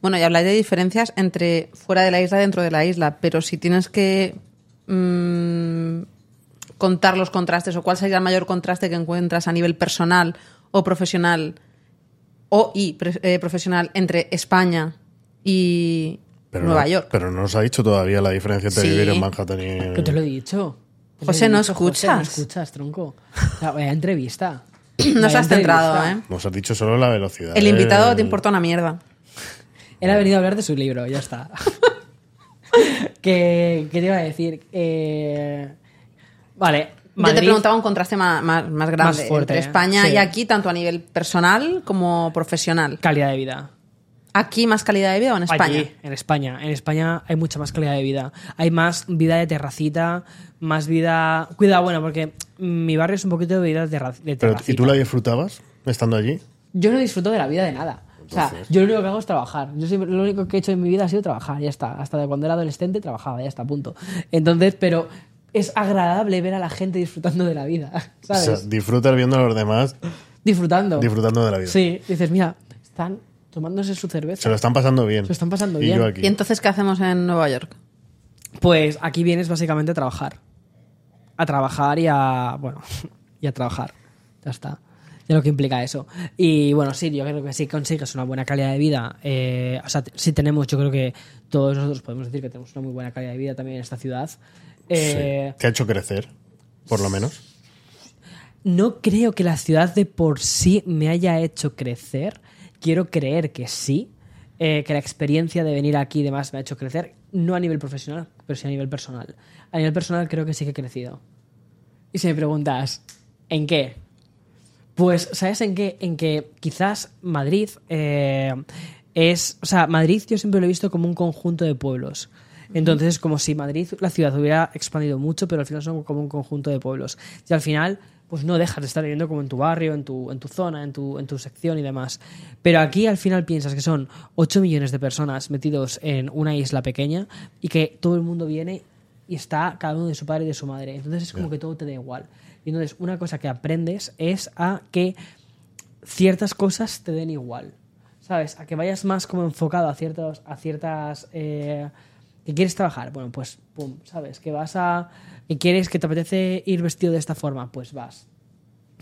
Bueno, y habláis de diferencias entre fuera de la isla y dentro de la isla, pero si tienes que mm, contar los contrastes o cuál sería el mayor contraste que encuentras a nivel personal o profesional o y eh, profesional entre España y pero Nueva no- York. Pero no nos ha dicho todavía la diferencia entre Sí. vivir en Manhattan y. Que te lo he dicho. Te lo he José, ¿no José, escuchas? no escuchas, tronco. Sea, vaya entrevista. No Vaya has centrado. ¿eh? Nos has dicho solo la velocidad. El invitado eh, te importa una mierda. Él ha venido a hablar de su libro, ya está. que, ¿Qué te iba a decir? Eh, vale. Yo te preguntaba un contraste más, más, más grande fuerte, entre ¿eh? España Sí. y aquí, tanto a nivel personal como profesional. Calidad de vida. ¿Aquí más calidad de vida o en España? Allí, en España. En España hay mucha más calidad de vida. Hay más vida de terracita, más vida. Cuidado, bueno, porque mi barrio es un poquito de vida de, terra- de Pero, terracita. ¿Y tú la disfrutabas estando allí? Yo no disfruto de la vida de nada. O sea, Entonces- yo lo único que hago es trabajar. Yo siempre- lo único que he hecho en mi vida ha sido trabajar, ya está. Hasta de cuando era adolescente trabajaba, ya está, punto. Entonces, pero es agradable ver a la gente disfrutando de la vida, O ¿sabes? sea, disfrutas viendo a los demás disfrutando. disfrutando de la vida. Sí, dices, mira, están tomándose su cerveza. Se lo están pasando bien. Se lo están pasando y bien. yo aquí. ¿Y entonces qué hacemos en Nueva York? Pues aquí vienes básicamente a trabajar. A trabajar y a. Bueno, y a trabajar. Ya está. Ya lo que implica eso. Y bueno, sí, yo creo que si consigues una buena calidad de vida, eh, o sea, si tenemos, yo creo que todos nosotros podemos decir que tenemos una muy buena calidad de vida también en esta ciudad. Eh, Sí. Te ha hecho crecer, por lo menos. No creo que la ciudad de por sí me haya hecho crecer. Quiero creer que sí. eh, que la experiencia de venir aquí y demás me ha hecho crecer. No a nivel profesional, pero sí a nivel personal. A nivel personal creo que sí que he crecido. Y si me preguntas, ¿en qué? Pues, ¿sabes en qué? En que quizás Madrid eh, es. O sea, Madrid yo siempre lo he visto como un conjunto de pueblos. Entonces es como si Madrid, la ciudad, hubiera expandido mucho, pero al final son como un conjunto de pueblos. Y al final, pues no dejas de estar viviendo como en tu barrio, en tu, en tu zona, en tu, en tu sección y demás. Pero aquí al final piensas que son 8 millones de personas metidos en una isla pequeña y que todo el mundo viene y está cada uno de su padre y de su madre. Entonces es como que todo te da igual. Y entonces una cosa que aprendes es a que ciertas cosas te den igual. ¿Sabes? A que vayas más como enfocado a ciertos, a ciertas eh, que quieres trabajar. Bueno, pues pum, ¿sabes? Que vas a. que quieres que te apetece ir vestido de esta forma, pues vas.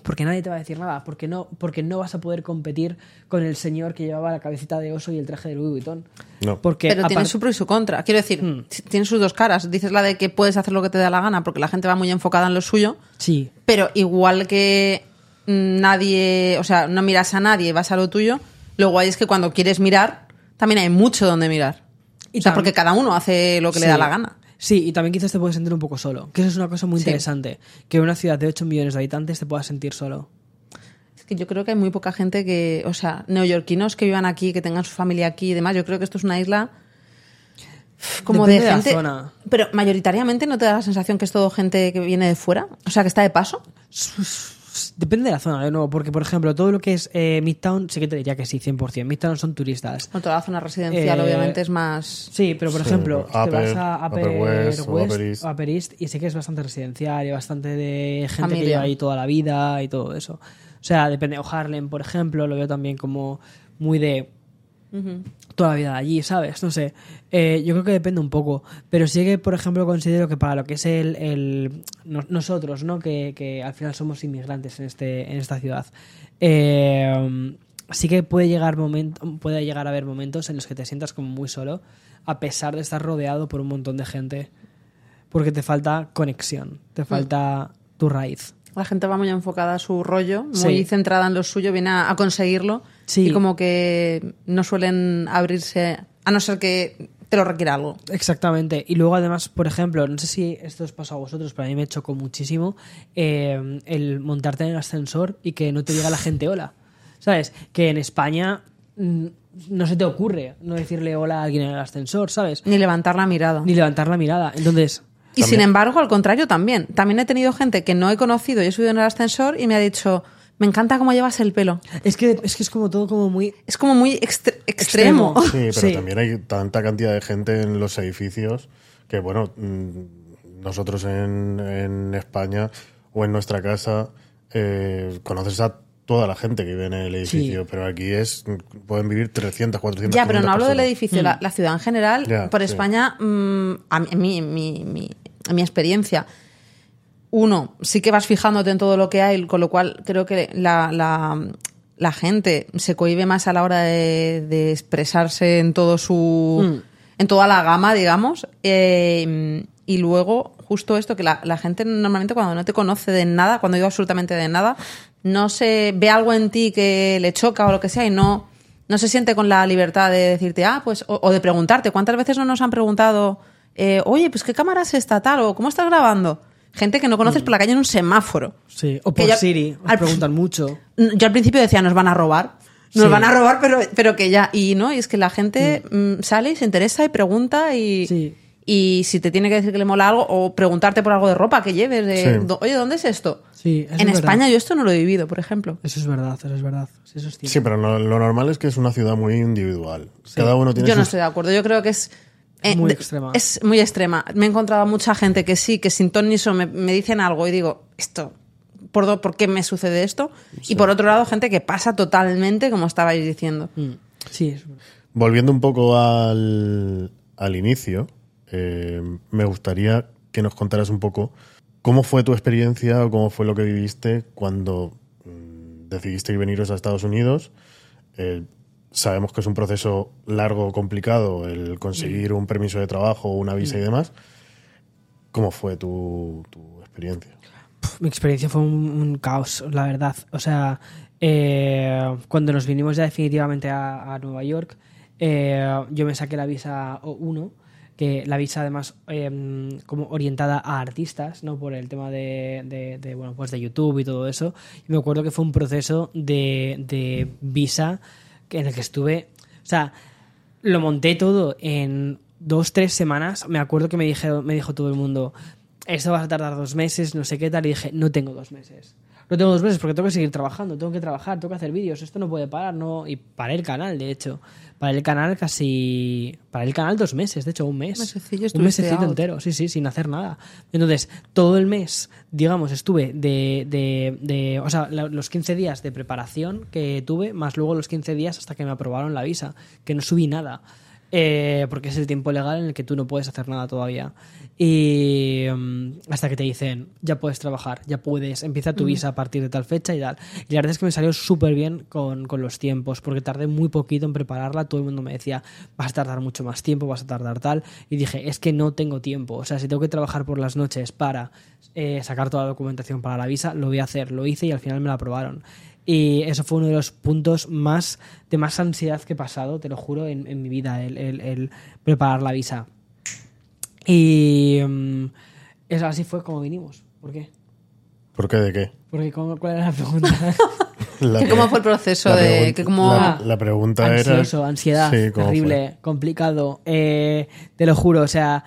Porque nadie te va a decir nada, porque no, porque no vas a poder competir con el señor que llevaba la cabecita de oso y el traje de Louis Vuitton. No. Porque Pero tiene su pro y su contra. Quiero decir, Hmm. tiene sus dos caras. Dices la de que puedes hacer lo que te da la gana porque la gente va muy enfocada en lo suyo, Sí, pero igual que mm, nadie, o sea, no miras a nadie y vas a lo tuyo, lo guay es que cuando quieres mirar, también hay mucho donde mirar. Y o sea, porque cada uno hace lo que le da la gana. Sí, y también quizás te puedes sentir un poco solo. Que eso es una cosa muy Sí. interesante. Que en una ciudad de 8 millones de habitantes te puedas sentir solo. Es que yo creo que hay muy poca gente que, o sea, neoyorquinos que vivan aquí, que tengan su familia aquí y demás. Yo creo que esto es una isla como Depende de de la gente. zona. Pero mayoritariamente no te da la sensación que es todo gente que viene de fuera, o sea, que está de paso. Depende de la zona, de nuevo, porque por ejemplo, todo lo que es eh, Midtown, sí que te diría que sí, 100%. Midtown son turistas. O toda la zona residencial, Eh, obviamente, es más. Sí, pero por Sí, ejemplo, Upper- te vas a Upper, Upper West, West o Upper East. o Upper East y sí que es bastante residencial y bastante de gente que lleva ahí toda la vida y todo eso. O sea, depende. O Harlem, por ejemplo, lo veo también como muy de toda la vida de allí, ¿sabes? No sé. Eh, yo creo que depende un poco. Pero sí que, por ejemplo, considero que para lo que es el. el- no- nosotros, ¿no? Que, que al final somos inmigrantes en, este, en esta ciudad. eh, sí que puede llegar, momento, puede llegar a haber momentos en los que te sientas como muy solo, a pesar de estar rodeado por un montón de gente. Porque te falta conexión, te falta tu raíz. La gente va muy enfocada a su rollo, muy Sí. centrada en lo suyo, viene a, a conseguirlo. Sí. Y como que no suelen abrirse, a no ser que te lo requiera algo. Exactamente. Y luego, además, por ejemplo, no sé si esto os pasa a vosotros, pero a mí me chocó muchísimo eh, el montarte en el ascensor y que no te diga la gente hola. ¿Sabes? Que en España mm, no se te ocurre no decirle hola a alguien en el ascensor, ¿sabes? Ni levantar la mirada. Ni levantar la mirada. Entonces, Y También- sin embargo, al contrario, también. También he tenido gente que no he conocido y he subido en el ascensor y me ha dicho, me encanta cómo llevas el pelo. Es que, es que es como todo como muy... Es como muy extre- extremo. Extremo. Sí, pero Sí. también hay tanta cantidad de gente en los edificios que, bueno, mm, nosotros en, en España o en nuestra casa eh, conoces a toda la gente que vive en el edificio, pero aquí es pueden vivir 300, 400 Ya, pero no 500 hablo del edificio, la, la ciudad en general, Ya, por sí. España, mm, a mí, mi, en mi, mi- en mi experiencia, uno, sí que vas fijándote en todo lo que hay, con lo cual creo que la, la, la gente se cohibe más a la hora de, de expresarse en todo su. en toda la gama, digamos. Eh, y luego, justo esto, que la, la gente normalmente cuando no te conoce de nada, cuando digo absolutamente de nada, no se ve algo en ti que le choca o lo que sea y no, no se siente con la libertad de decirte, ah, pues, o, o de preguntarte. ¿Cuántas veces no nos han preguntado, eh, oye, pues qué cámara es esta tal o cómo estás grabando? Gente que no conoces por la calle en un semáforo. Sí, o por ya- Siri, os al- preguntan mucho. Yo al principio decía, nos van a robar. Nos Sí. van a robar, pero, pero que ya. Y no, y es que la gente mm, sale y se interesa y pregunta y. Sí. Y si te tiene que decir que le mola algo o preguntarte por algo de ropa que lleves, de, oye, ¿dónde es esto? Sí, eso en es España verdad. yo esto no lo he vivido, por ejemplo. Eso es verdad, eso es verdad. Sí, eso es cierto. Sí, pero lo normal es que es una ciudad muy individual. Cada uno tiene Yo no sus- estoy de acuerdo. Yo creo que es. Eh, Muy extrema. Es muy extrema. Me he encontrado a mucha gente que sí, que sin ton ni son me, me dicen algo y digo, esto, ¿por, do- ¿por qué me sucede esto? Y por otro lado, gente que pasa totalmente, como estabais diciendo. Mm. Sí, es. Volviendo un poco al, al inicio, eh, me gustaría que nos contaras un poco cómo fue tu experiencia o cómo fue lo que viviste cuando mm, decidiste veniros a Estados Unidos. Eh, sabemos que es un proceso largo, complicado, el conseguir un permiso de trabajo, una visa y demás. ¿Cómo fue tu, tu experiencia? Mi experiencia fue un, un caos, la verdad. O sea, eh, cuando nos vinimos ya definitivamente a, a Nueva York, eh, yo me saqué la visa O1, que la visa además eh, como orientada a artistas, ¿no? Por el tema de, de- de, bueno, pues de YouTube y todo eso. Y me acuerdo que fue un proceso de, de visa en el que estuve, o sea, lo monté todo en dos, tres semanas. Me acuerdo que me, dijeron, me dijo todo el mundo, esto va a tardar dos meses, no sé qué tal. Y dije, no tengo dos meses. No tengo dos meses porque tengo que seguir trabajando, tengo que trabajar, tengo que hacer vídeos, esto no puede parar, no. Y paré el canal, de hecho. Paré el canal casi. Paré el canal dos meses, de hecho, un mes. Mesecillo un mesecito out. entero, sí, sí, sin hacer nada. Entonces, todo el mes, digamos, estuve de. de, de- o sea, la- los 15 días de preparación que tuve, más luego los 15 días hasta que me aprobaron la visa, que no subí nada. Eh, porque es el tiempo legal en el que tú no puedes hacer nada todavía. Y mm, hasta que te dicen, ya puedes trabajar, ya puedes, empieza tu visa a partir de tal fecha y tal. Y la verdad es que me salió súper bien con, con los tiempos, porque tardé muy poquito en prepararla. Todo el mundo me decía, vas a tardar mucho más tiempo, vas a tardar tal. Y dije, es que no tengo tiempo. O sea, si tengo que trabajar por las noches para eh, sacar toda la documentación para la visa, lo voy a hacer. Lo hice y al final me la aprobaron. Y eso fue uno de los puntos más de más ansiedad que he pasado, te lo juro, en, en mi vida, el, el- el preparar la visa. Y mm, es así fue como vinimos. ¿Por qué? ¿Por qué? ¿De qué? Porque ¿cómo- ¿cuál era la pregunta? La Que ¿Cómo fue el proceso la de que cómo la, la pregunta Ansioso, era... ansiedad, Sí, ¿cómo terrible, complicado. Eh, te lo juro, o sea,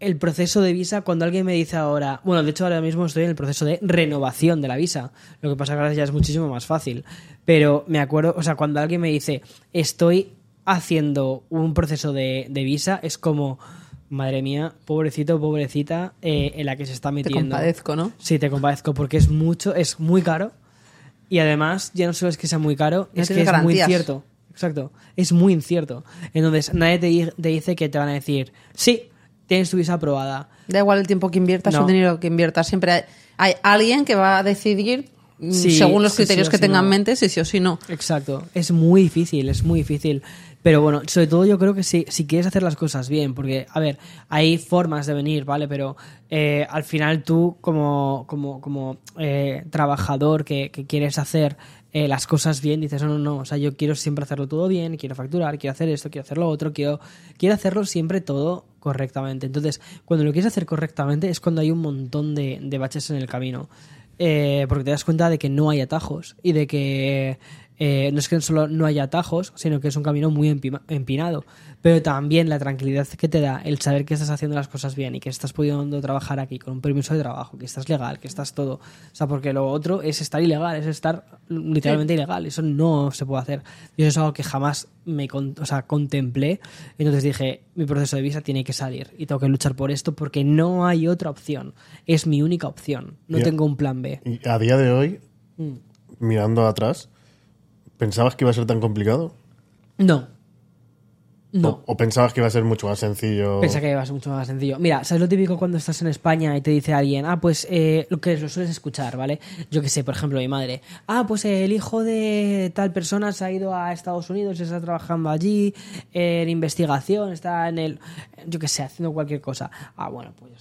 el proceso de visa, cuando alguien me dice ahora, bueno, de hecho ahora mismo estoy en el proceso de renovación de la visa, lo que pasa que ahora ya es muchísimo más fácil, pero me acuerdo, o sea, cuando alguien me dice, estoy haciendo un proceso de, de visa, es como, madre mía, pobrecito, pobrecita, eh, en la que se está te metiendo. compadezco, ¿no? Sí, te compadezco porque es mucho, es muy caro. Y además, ya no solo es que sea muy caro, No es que es muy incierto. Exacto. Es muy incierto. Entonces, nadie te, di- te dice que te van a decir, sí, tienes tu visa aprobada. Da igual el tiempo que inviertas No. o el dinero que inviertas. Siempre hay, hay alguien que va a decidir, mm, Sí, según los sí, criterios que sí tenga en no. mente, si sí o si no. Exacto. Es muy difícil, es muy difícil. Pero bueno, sobre todo yo creo que si, si quieres hacer las cosas bien, porque, a ver, hay formas de venir, ¿vale? Pero eh, al final tú, como, como, como eh, trabajador que, que quieres hacer eh, las cosas bien, dices, no, no, no, o sea, yo quiero siempre hacerlo todo bien, quiero facturar, quiero hacer esto, quiero hacer lo otro, quiero, quiero hacerlo siempre todo correctamente. Entonces, cuando lo quieres hacer correctamente es cuando hay un montón de, de baches en el camino. Eh, porque te das cuenta de que no hay atajos y de que eh, no es que solo no haya atajos, sino que es un camino muy empinado. Pero también la tranquilidad que te da el saber que estás haciendo las cosas bien y que estás pudiendo trabajar aquí con un permiso de trabajo, que estás legal, que estás todo. O sea, porque lo otro es estar ilegal, es estar literalmente ilegal. Eso no se puede hacer. Y eso es algo que jamás me o sea, contemplé. Entonces dije, mi proceso de visa tiene que salir y tengo que luchar por esto porque no hay otra opción. Es mi única opción. No Ya. tengo un plan B. Y a día de hoy, Mm. mirando atrás, ¿pensabas que iba a ser tan complicado? No. No. ¿O, o pensabas que iba a ser mucho más sencillo? Pensé que iba a ser mucho más sencillo. Mira, ¿sabes lo típico cuando estás en España y te dice alguien, ah, pues eh, lo que lo sueles escuchar, ¿vale? Yo que sé, por ejemplo, mi madre, ah, pues el hijo de tal persona se ha ido a Estados Unidos, está trabajando allí, en investigación, está en el, yo que sé, haciendo cualquier cosa. Ah, bueno, pues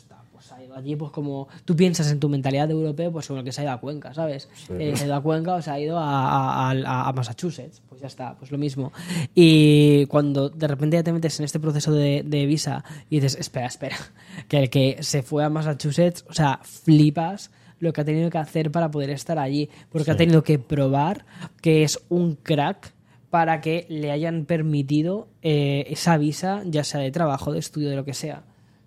allí, pues como tú piensas en tu mentalidad de europeo, pues como el que se ha ido a Cuenca, ¿sabes? Eh, se ha ido a Cuenca o se ha ido a, a- a- a Massachusetts, pues ya está, pues lo mismo. Y cuando de repente ya te metes en este proceso de, de visa y dices, espera, espera, que el que se fue a Massachusetts, o sea, flipas lo que ha tenido que hacer para poder estar allí, porque ha tenido que probar que es un crack para que le hayan permitido eh, esa visa, ya sea de trabajo, de estudio, de lo que sea.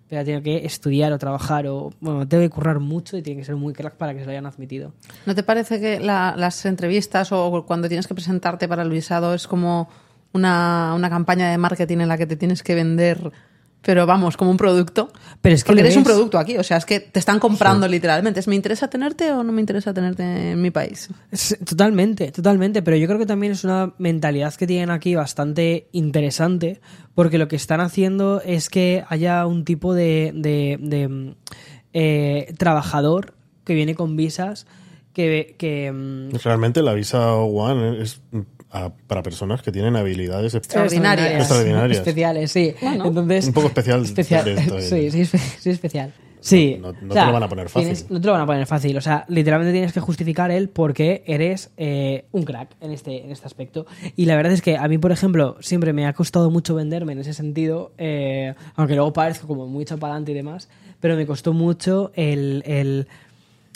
Pero ha tenido que estudiar o trabajar o, bueno, tiene que currar mucho y tiene que ser muy crack para que se lo hayan admitido. ¿No te parece que la- las entrevistas o cuando tienes que presentarte para el visado es como una, una campaña de marketing en la que te tienes que vender, pero vamos, como un producto? Pero es que Porque eres un producto aquí, o sea, es que te están comprando literalmente. ¿Es me interesa tenerte o no me interesa tenerte en mi país? Totalmente, totalmente, pero yo creo que también es una mentalidad que tienen aquí bastante interesante, porque lo que están haciendo es que haya un tipo de, de- de, mm, eh, trabajador que viene con visas que, que, mm, Realmente la visa One es a- para personas que tienen habilidades Extraordinarias. Extraordinarias. especiales, sí. Bueno. Entonces, Un poco especial especial. esto, eh. sí, sí, sí, especial. Sí. No- no O sea, te lo van a poner fácil. tienes- no te lo van a poner fácil. O sea, literalmente tienes que justificar el por qué eres eh, un crack en este, en este aspecto. Y la verdad es que a mí, por ejemplo, siempre me ha costado mucho venderme en ese sentido, eh, aunque luego parezco como muy adelante y demás, pero me costó mucho el, el-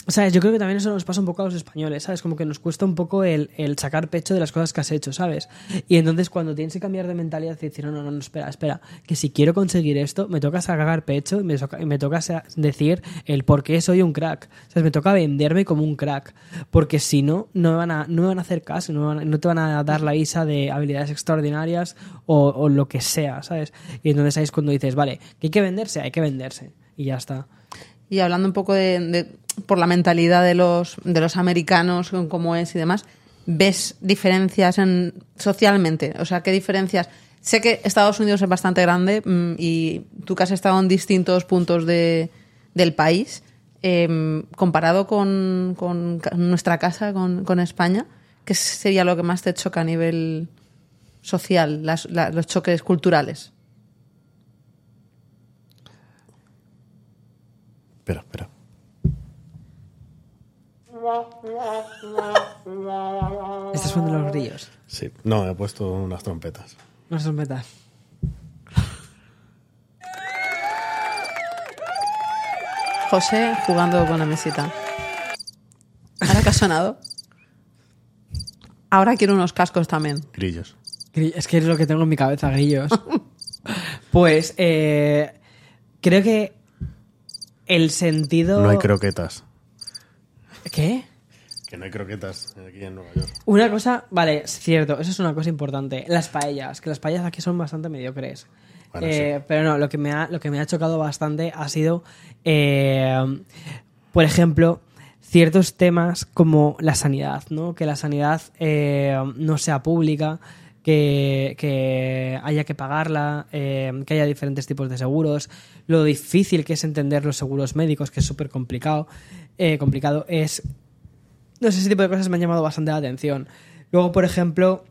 O sea, yo creo que también eso nos pasa un poco a los españoles, ¿sabes? Como que nos cuesta un poco el, el sacar pecho de las cosas que has hecho, ¿sabes? Y entonces cuando tienes que cambiar de mentalidad y decir, no, no, no, no, espera, espera, que si quiero conseguir esto, me toca sacar pecho y me toca, me toca decir el por qué soy un crack. ¿Sabes? Me toca venderme como un crack. Porque si no, no me van a, no me van a hacer caso, no, van no te van a dar la visa de habilidades extraordinarias o, o lo que sea, ¿sabes? Y entonces ahí es cuando dices, vale, que hay que venderse, hay que venderse. Y ya está. Y hablando un poco de, de- por la mentalidad de los, de los americanos, cómo es y demás, ¿ves diferencias en, socialmente? O sea, ¿qué diferencias? Sé que Estados Unidos es bastante grande mm, y tú que has estado en distintos puntos de, del país, em, comparado con, con nuestra casa, con, con España, ¿qué sería lo que más te choca a nivel social, las- la- los choques culturales? Espera, espera. Estás poniendo los grillos. Sí. No, he puesto unas trompetas. No se metas. José jugando con la mesita. Ahora que ha sonado. Ahora quiero unos cascos también. Grillos. Gri- Es que es lo que tengo en mi cabeza, grillos. pues eh, creo que el sentido... No hay croquetas. ¿Qué? Que no hay croquetas aquí en Nueva York. Una cosa, vale, es cierto, eso es una cosa importante. Las paellas, que las paellas aquí son bastante mediocres. Bueno, Eh, Pero no, lo que, me ha, lo que me ha chocado bastante ha sido, eh, por ejemplo, ciertos temas como la sanidad, ¿no? Que la sanidad eh, no sea pública, que, haya que pagarla, eh, que haya diferentes tipos de seguros, lo difícil que es entender los seguros médicos, que es súper complicado, eh, complicado, es no sé, ese tipo de cosas me han llamado bastante la atención. Luego, por ejemplo,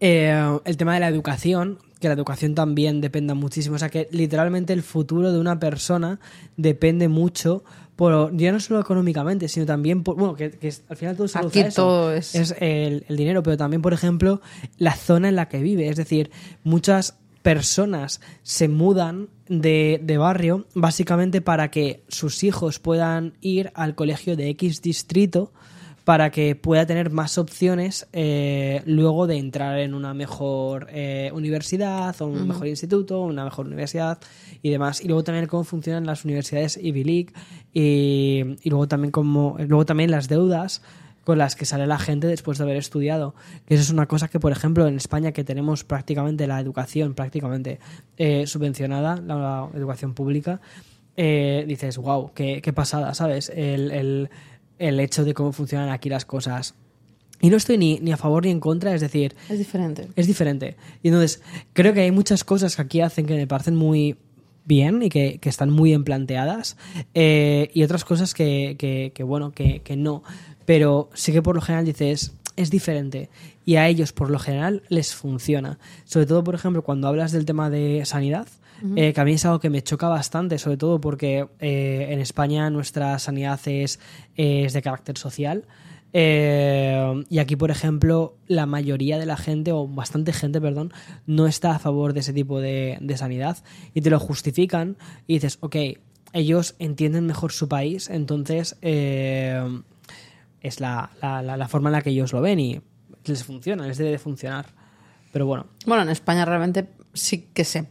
eh, el tema de la educación, que la educación también dependa muchísimo. O sea, que literalmente el futuro de una persona depende mucho, por, ya no solo económicamente, sino también por. Bueno, que, que es- al final todo se Aquí eso. todo es- el, el dinero, pero también, por ejemplo, la zona en la que vive. Es decir, muchas personas se mudan de, de barrio básicamente para que sus hijos puedan ir al colegio de X distrito para que pueda tener más opciones eh, luego de entrar en una mejor eh, universidad o un mejor instituto, una mejor universidad y demás. Y luego también cómo funcionan las universidades Ivy League y, y luego también cómo, luego también las deudas con las que sale la gente después de haber estudiado. Que eso es una cosa que, por ejemplo, en España, que tenemos prácticamente la educación prácticamente eh, subvencionada, la, la educación pública, dices, wow, qué, qué pasada, ¿sabes? El, el- el hecho de cómo funcionan aquí las cosas. Y no estoy ni, ni a favor ni en contra, es decir, Es diferente. es diferente. Y entonces, creo que hay muchas cosas que aquí hacen que me parecen muy bien y que, que están muy bien planteadas. eh, y otras cosas que, que- que, bueno, que, que no. Pero sí que por lo general dices, es diferente. Y a ellos, por lo general, les funciona. Sobre todo, por ejemplo, cuando hablas del tema de sanidad. Eh, que a mí es algo que me choca bastante, sobre todo porque eh, en España nuestra sanidad es, es de carácter social. Eh, y aquí, por ejemplo, la mayoría de la gente, o bastante gente, perdón, no está a favor de ese tipo de, de sanidad y te lo justifican y dices, ok, ellos entienden mejor su país, entonces eh, es la, la- la- la forma en la que ellos lo ven y les funciona, les debe de funcionar. Pero bueno, Bueno, en España realmente sí que se,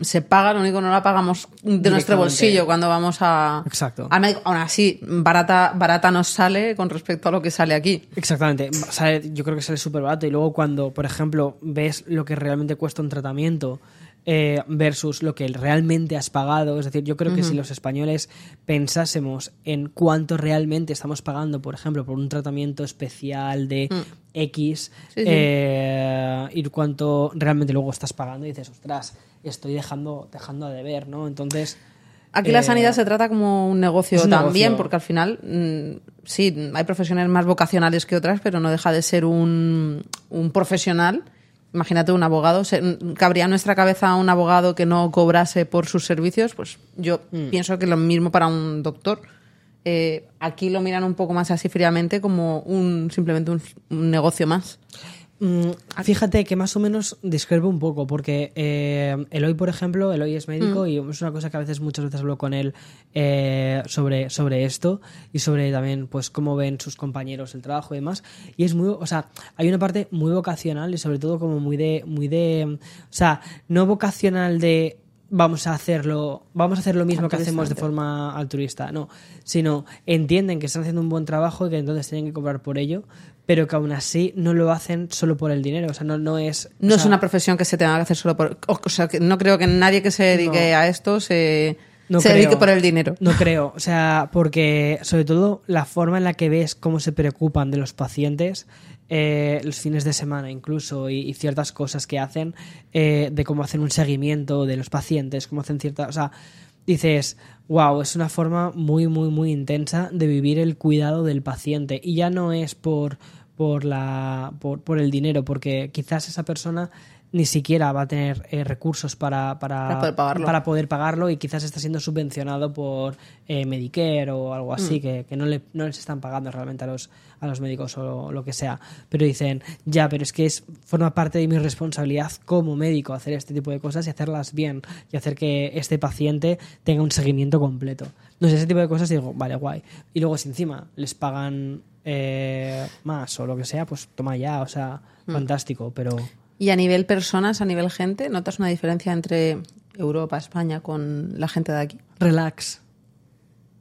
se paga, lo único que no la pagamos de nuestro bolsillo cuando vamos a... Exacto. al médico. Aún así, barata, barata nos sale con respecto a lo que sale aquí. Exactamente, sale- yo creo que sale súper barato y luego cuando, por ejemplo, ves lo que realmente cuesta un tratamiento eh, versus lo que realmente has pagado, es decir, yo creo que si los españoles pensásemos en cuánto realmente estamos pagando, por ejemplo, por un tratamiento especial de X Sí, sí. eh, y cuánto realmente luego estás pagando, y dices, ostras, estoy dejando, dejando a deber, ¿no? Entonces... Aquí la eh, sanidad se trata como un negocio un también, negocio. porque al final, mm, sí, hay profesiones más vocacionales que otras, pero no deja de ser un, un profesional. Imagínate un abogado. Se- ¿Cabría en nuestra cabeza un abogado que no cobrase por sus servicios? Pues yo Mm. pienso que lo mismo para un doctor. Eh, aquí lo miran un poco más así fríamente como un simplemente un, un negocio más. Mm, Fíjate que más o menos discrepo un poco, porque eh, Eloy, por ejemplo, Eloy es médico y es una cosa que a veces, muchas veces hablo con él eh, sobre, sobre esto y sobre también pues cómo ven sus compañeros el trabajo y demás. Y es muy, o sea, hay una parte muy vocacional y sobre todo como muy de, muy de, o sea, no vocacional de vamos a hacerlo, vamos a hacer lo mismo que hacemos de forma altruista, no, sino entienden que están haciendo un buen trabajo y que entonces tienen que cobrar por ello, pero que aún así no lo hacen solo por el dinero, o sea, no, no es... No es una profesión que se tenga que hacer solo por... O o sea, que no creo que nadie que se dedique No. a esto se, No se creo. dedique por el dinero. No creo, o sea, porque sobre todo la forma en la que ves cómo se preocupan de los pacientes, eh, los fines de semana incluso, y, y ciertas cosas que hacen, eh, de cómo hacen un seguimiento de los pacientes, cómo hacen ciertas... O sea, dices, wow, es una forma muy, muy, muy intensa de vivir el cuidado del paciente. Y ya no es por, por, la, por, por el dinero, porque quizás esa persona ni siquiera va a tener eh, recursos para, para, Para poder pagarlo. para poder pagarlo y quizás está siendo subvencionado por eh, Medicare o algo así, que, que no, le, no les están pagando realmente a los, a los médicos o lo que sea. Pero dicen, ya, pero es que es, forma parte de mi responsabilidad como médico hacer este tipo de cosas y hacerlas bien y hacer que este paciente tenga un seguimiento completo. No sé, ese tipo de cosas digo, vale, guay. Y luego si encima les pagan eh, más o lo que sea, pues toma ya, o sea, fantástico, pero... Y a nivel personas, a nivel gente, ¿notas una diferencia entre Europa, España con la gente de aquí? Relax.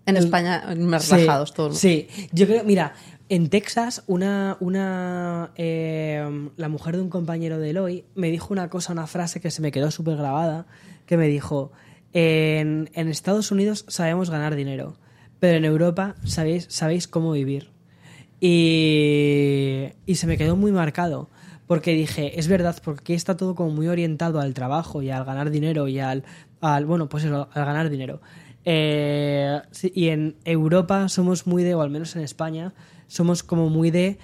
En El- España, más Sí, relajados todos. Sí, yo creo, mira, en Texas, una, una eh, la mujer de un compañero de Eloy me dijo una cosa, una frase que se me quedó súper grabada, que me dijo, en, en Estados Unidos sabemos ganar dinero, pero en Europa sabéis, sabéis cómo vivir. Y, y se me quedó muy marcado. Porque dije, es verdad, porque está todo como muy orientado al trabajo y al ganar dinero y al, al bueno, pues eso, al ganar dinero. Eh, y en Europa somos muy de, o al menos en España, somos como muy de,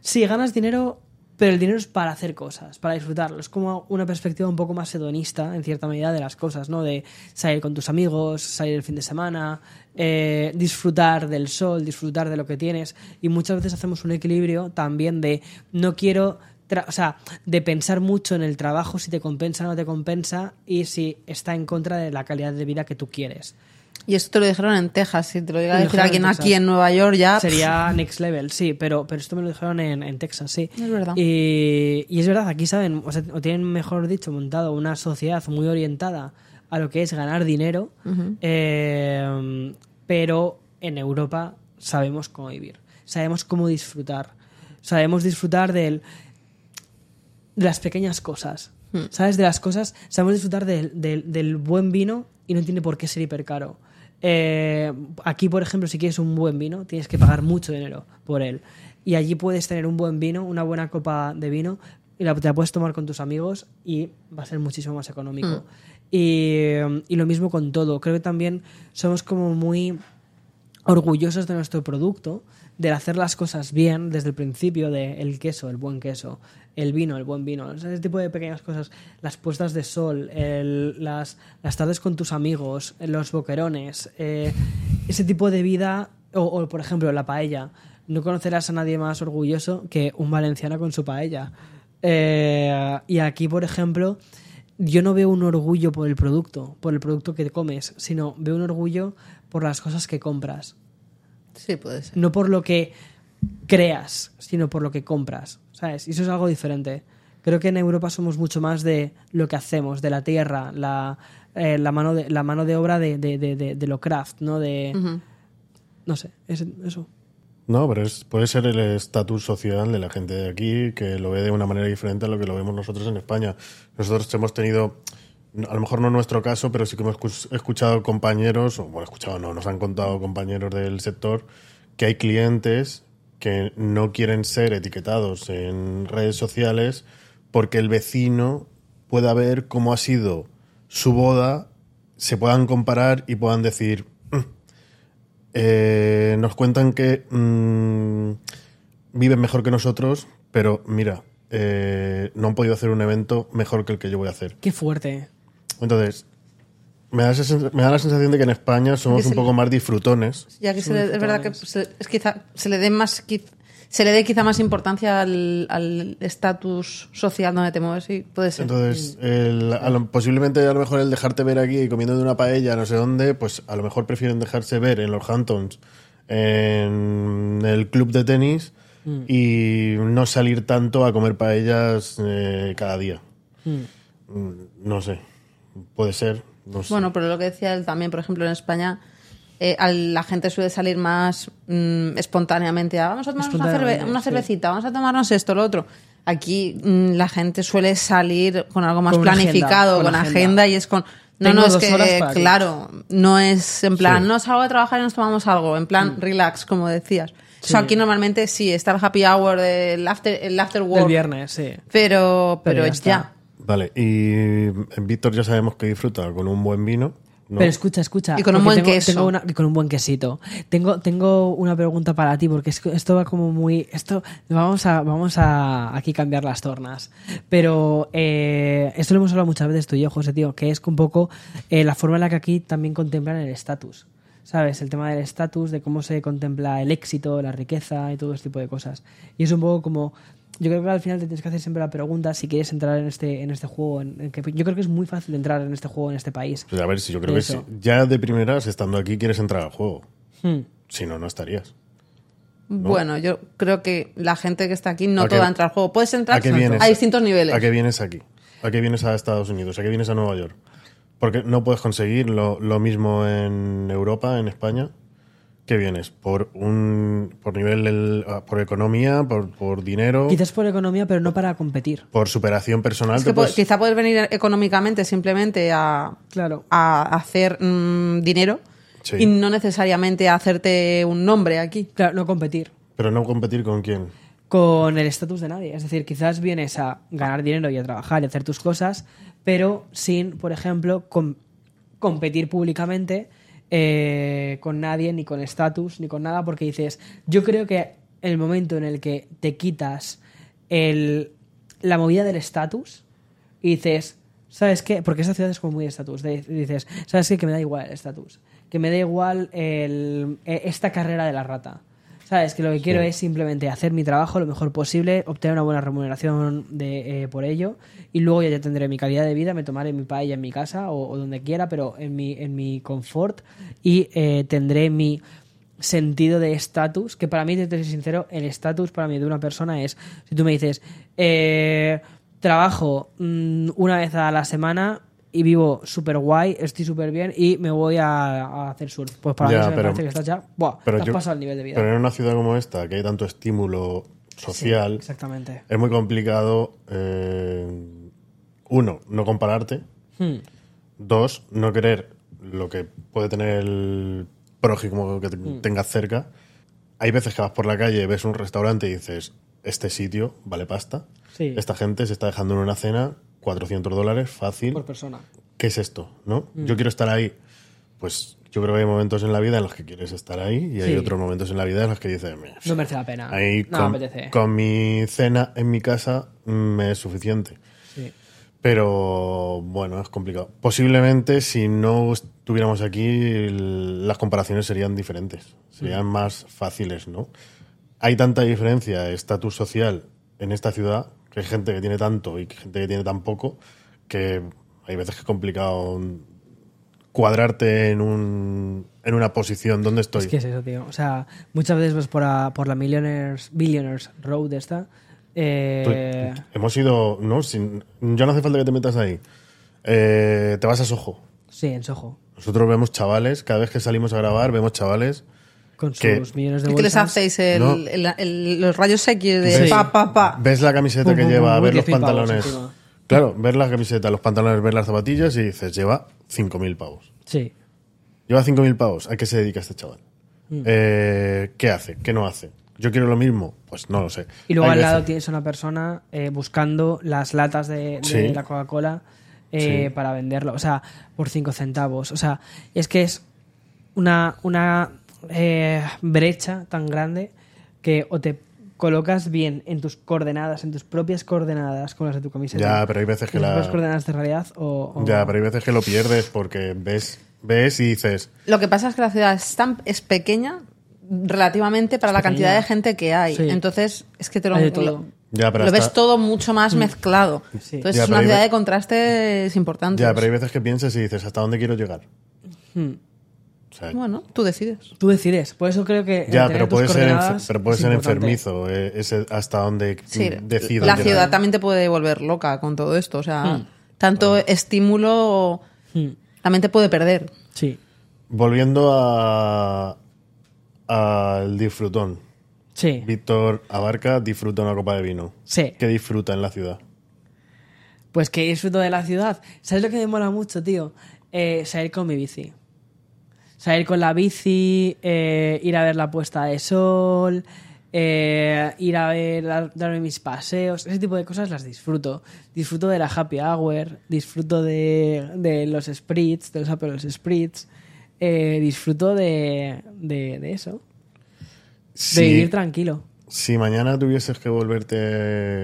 sí, ganas dinero, pero el dinero es para hacer cosas, para disfrutarlo. Es como una perspectiva un poco más hedonista, en cierta medida, de las cosas, ¿no? De salir con tus amigos, salir el fin de semana, eh, disfrutar del sol, disfrutar de lo que tienes. Y muchas veces hacemos un equilibrio también de no quiero o sea, de pensar mucho en el trabajo, si te compensa o no te compensa, y si está en contra de la calidad de vida que tú quieres. Y esto te lo dijeron en Texas. Si te lo llega a decir alguien en aquí en Nueva York ya... Sería next level, sí, pero, pero esto me lo dijeron en, en Texas, sí. Es verdad. Y, y es verdad, aquí saben, o, sea, o tienen, mejor dicho, montado una sociedad muy orientada a lo que es ganar dinero, eh, pero en Europa sabemos cómo vivir, sabemos cómo disfrutar, sabemos disfrutar del, de las pequeñas cosas, ¿sabes? De las cosas, sabemos disfrutar del, del- del buen vino y no tiene por qué ser hipercaro. Eh, aquí, por ejemplo, si quieres un buen vino, tienes que pagar mucho dinero por él. Y allí puedes tener un buen vino, una buena copa de vino, y la, te la puedes tomar con tus amigos y va a ser muchísimo más económico. Y, y lo mismo con todo. Creo que también somos como muy orgullosos de nuestro producto, de hacer las cosas bien desde el principio, de el queso, el buen queso, el vino, el buen vino, ese tipo de pequeñas cosas, las puestas de sol, el- las, las tardes con tus amigos, los boquerones, eh, ese tipo de vida, o, o, por ejemplo la paella, no conocerás a nadie más orgulloso que un valenciano con su paella. Eh, y aquí, por ejemplo, yo no veo un orgullo por el producto, por el producto que comes, sino veo un orgullo por las cosas que compras. Sí, puede ser. No por lo que creas, sino por lo que compras. ¿Sabes? Y eso es algo diferente. Creo que en Europa somos mucho más de lo que hacemos, de la tierra, la, eh, la, mano, de, la mano de obra de, de, de, de- de lo craft, ¿no? De. No sé, es- eso. No, pero es, puede ser el estatus social de la gente de aquí que lo ve de una manera diferente a lo que lo vemos nosotros en España. Nosotros hemos tenido, a lo mejor no nuestro caso, pero sí que hemos escu- escuchado compañeros, o bueno, escuchado no, nos han contado compañeros del sector que hay clientes que no quieren ser etiquetados en redes sociales porque el vecino pueda ver cómo ha sido su boda, se puedan comparar y puedan decir, "Mm, eh, nos cuentan que mm, viven mejor que nosotros, pero mira, eh, no han podido hacer un evento mejor que el que yo voy a hacer. Qué fuerte. Entonces, me da, me da la sensación de que en España somos un poco más disfrutones. Ya que se le- es verdad que se, es quizá, se le dé más se le dé quizá más importancia al al estatus social donde te mueves y puede ser. Entonces, el- a lo- posiblemente a lo mejor el dejarte ver aquí comiendo de una paella no sé dónde, pues a lo mejor prefieren dejarse ver en los Hamptons, en el club de tenis y no salir tanto a comer paellas eh, cada día. Mm, No sé, puede ser. No sé. Bueno, pero lo que decía él también, por ejemplo, en España, eh, al- la gente suele salir más mm, espontáneamente a vamos a tomarnos una, cerve- una sí. cervecita, vamos a tomarnos esto, lo otro. Aquí mm, la gente suele salir con algo más Con planificado, agenda, con, con agenda. agenda. y es con... No, Tengo no, es que, claro, no es en plan, Sí. no salgo de trabajar y nos tomamos algo, en plan relax, como decías. O sea, Sí. aquí normalmente sí, está el happy hour, el after, el after work, El viernes, sí. pero, pero, Pero ya ya. Vale, y Víctor ya sabemos que disfruta con un buen vino. ¿no? Pero escucha, escucha. Y con un buen tengo- queso. tengo una- y con un buen quesito. Tengo, tengo una pregunta para ti, porque es que esto va como muy. Esto vamos a, vamos a aquí cambiar las tornas. Pero eh, esto lo hemos hablado muchas veces tú y yo, José, tío, que es un poco eh, la forma en la que aquí también contemplan el estatus. ¿Sabes? El tema del estatus, de cómo se contempla el éxito, la riqueza y todo ese tipo de cosas. Y es un poco como. Yo creo que al final te tienes que hacer siempre la pregunta si quieres entrar en este, en este juego. en- en que, yo creo que es muy fácil entrar en este juego en este país. Pues a ver, si yo creo que si ya de primeras, estando aquí, quieres entrar al juego. Hmm. Si no, no estarías. Bueno, yo creo que la gente que está aquí no ¿A qué- toda entra al juego. Puedes entrar ¿A qué vienes? a distintos niveles. ¿A qué vienes aquí? ¿A qué vienes a Estados Unidos? ¿A qué vienes a Nueva York? Porque no puedes conseguir lo, lo mismo en Europa, en España. ¿Qué vienes? ¿Por un por nivel, ah, por economía, por, por dinero, Quizás por economía, pero no para competir. por superación personal? Es que puedes- quizá puedes venir económicamente simplemente a, Claro. a hacer mm, dinero Sí. y no necesariamente a hacerte un nombre aquí. Claro, no competir Pero no competir con quién. con el estatus de nadie. Es decir, quizás vienes a ganar dinero y a trabajar y hacer tus cosas, pero sin, por ejemplo, com- competir públicamente eh, con nadie, ni con estatus, ni con nada, porque dices, yo creo que el momento en el que te quitas el, la movida del estatus y dices, ¿sabes qué? Porque esta ciudad es como muy de estatus. Dices, ¿sabes qué? Que me da igual el estatus. Que me da igual el, eh, esta carrera de la rata. ¿Sabes? Que lo que quiero Sí. es simplemente hacer mi trabajo lo mejor posible, obtener una buena remuneración de, eh, por ello y luego ya tendré mi calidad de vida, me tomaré mi paella en mi casa o, o donde quiera, pero en mi, en mi confort y eh, tendré mi sentido de estatus, que para mí, te soy sincero, el estatus para mí de una persona es, si tú me dices, eh, trabajo mm, una vez a la semana y vivo súper guay, estoy súper bien y me voy a, a hacer surf. Pues para Ya, mí eso me pero- parece que estás ya, buah, Pero te has pasado el nivel de vida. Pero en una ciudad como esta, que hay tanto estímulo social, Exactamente. es muy complicado, eh, uno, no compararte, Hmm. dos, no querer lo que puede tener el prójimo que te- Hmm. tengas cerca. Hay veces que vas por la calle, ves un restaurante y dices, este sitio vale pasta. Sí. Esta gente se está dejando en una cena 400 dólares fácil. Por persona. ¿Qué es esto? ¿No? Mm. Yo quiero estar ahí. Pues yo creo que hay momentos en la vida en los que quieres estar ahí y hay Sí. otros momentos en la vida en los que dices, "Meh, No merece la pena. ahí no con, me apetece. con mi cena en mi casa me es suficiente. Sí. Pero bueno, es complicado. Posiblemente si no estuviéramos aquí, las comparaciones serían diferentes, serían Mm. más fáciles, ¿no? Hay tanta diferencia de estatus social en esta ciudad, que hay gente que tiene tanto y gente que tiene tan poco, que hay veces que es complicado cuadrarte en, un, en una posición. ¿Dónde estoy? Es que es eso, tío. O sea, muchas veces vas por, a- por la Millionaires, Billionaires Road esta. eh, hemos ido, ¿no? Sin, ya no hace falta que te metas ahí. Eh, te vas a Soho. sí, en Soho. Nosotros vemos chavales, cada vez que salimos a grabar, vemos chavales. Con sus Que- millones de ¿Qué les hacéis? El- No. el- el- los rayos X de Sí. pa, pa, pa. Ves la camiseta Pum, que pum, lleva, pum, ver los 10.000 pavos pantalones. Claro, ver la camiseta, los pantalones, ver las zapatillas y dices, lleva 5.000 pavos. Sí. Lleva 5.000 pavos. ¿A qué se dedica este chaval? Mm. Eh, ¿Qué hace? ¿Qué no hace? ¿Yo quiero lo mismo? Pues no lo sé. Y luego Hay al lado veces- tienes una persona eh, buscando las latas de, de Sí. la Coca-Cola eh, Sí. para venderlo. O sea, por 5 centavos. O sea, es que es una, una eh, brecha tan grande que o te colocas bien en tus coordenadas, en tus propias coordenadas con las de tu camiseta. Ya, pero hay veces que en tus la... propias coordenadas de realidad o... o- Ya, pero hay veces que lo pierdes porque ves, ves y dices, Lo que pasa es que la ciudad es, tan- es pequeña relativamente para la pequeña. cantidad de gente que hay. Sí. Entonces, es que te lo, lo- Ya, pero lo ves todo mucho más mezclado. Sí. Entonces, Ya, es una ciudad ve- de contrastes importantes. ya, pero hay veces que piensas y dices, ¿hasta dónde quiero llegar? Hmm. O sea, Bueno, tú decides. Tú decides. Por eso creo que... ya, pero puede ser, enfer- pero puede es ser enfermizo eh, ese hasta donde Sí, decido la ciudad también te puede volver loca con todo esto. O sea, Hmm. tanto estímulo, Hmm. la mente puede perder. Sí. Volviendo a al disfrutón. Sí. Víctor Abarca disfruta una copa de vino. Sí. ¿Qué disfruta en la ciudad? Pues que disfruto de la ciudad. ¿Sabes lo que me mola mucho, tío? Eh, salir con mi bici. Salir con la bici, eh, ir a ver la puesta de sol, eh, ir a ver, dar- darme mis paseos, ese tipo de cosas las disfruto. Disfruto de la happy hour, disfruto de, de los spritz, de los Apple spritz, eh, disfruto de, de, de eso, de vivir tranquilo. si mañana tuvieses que volverte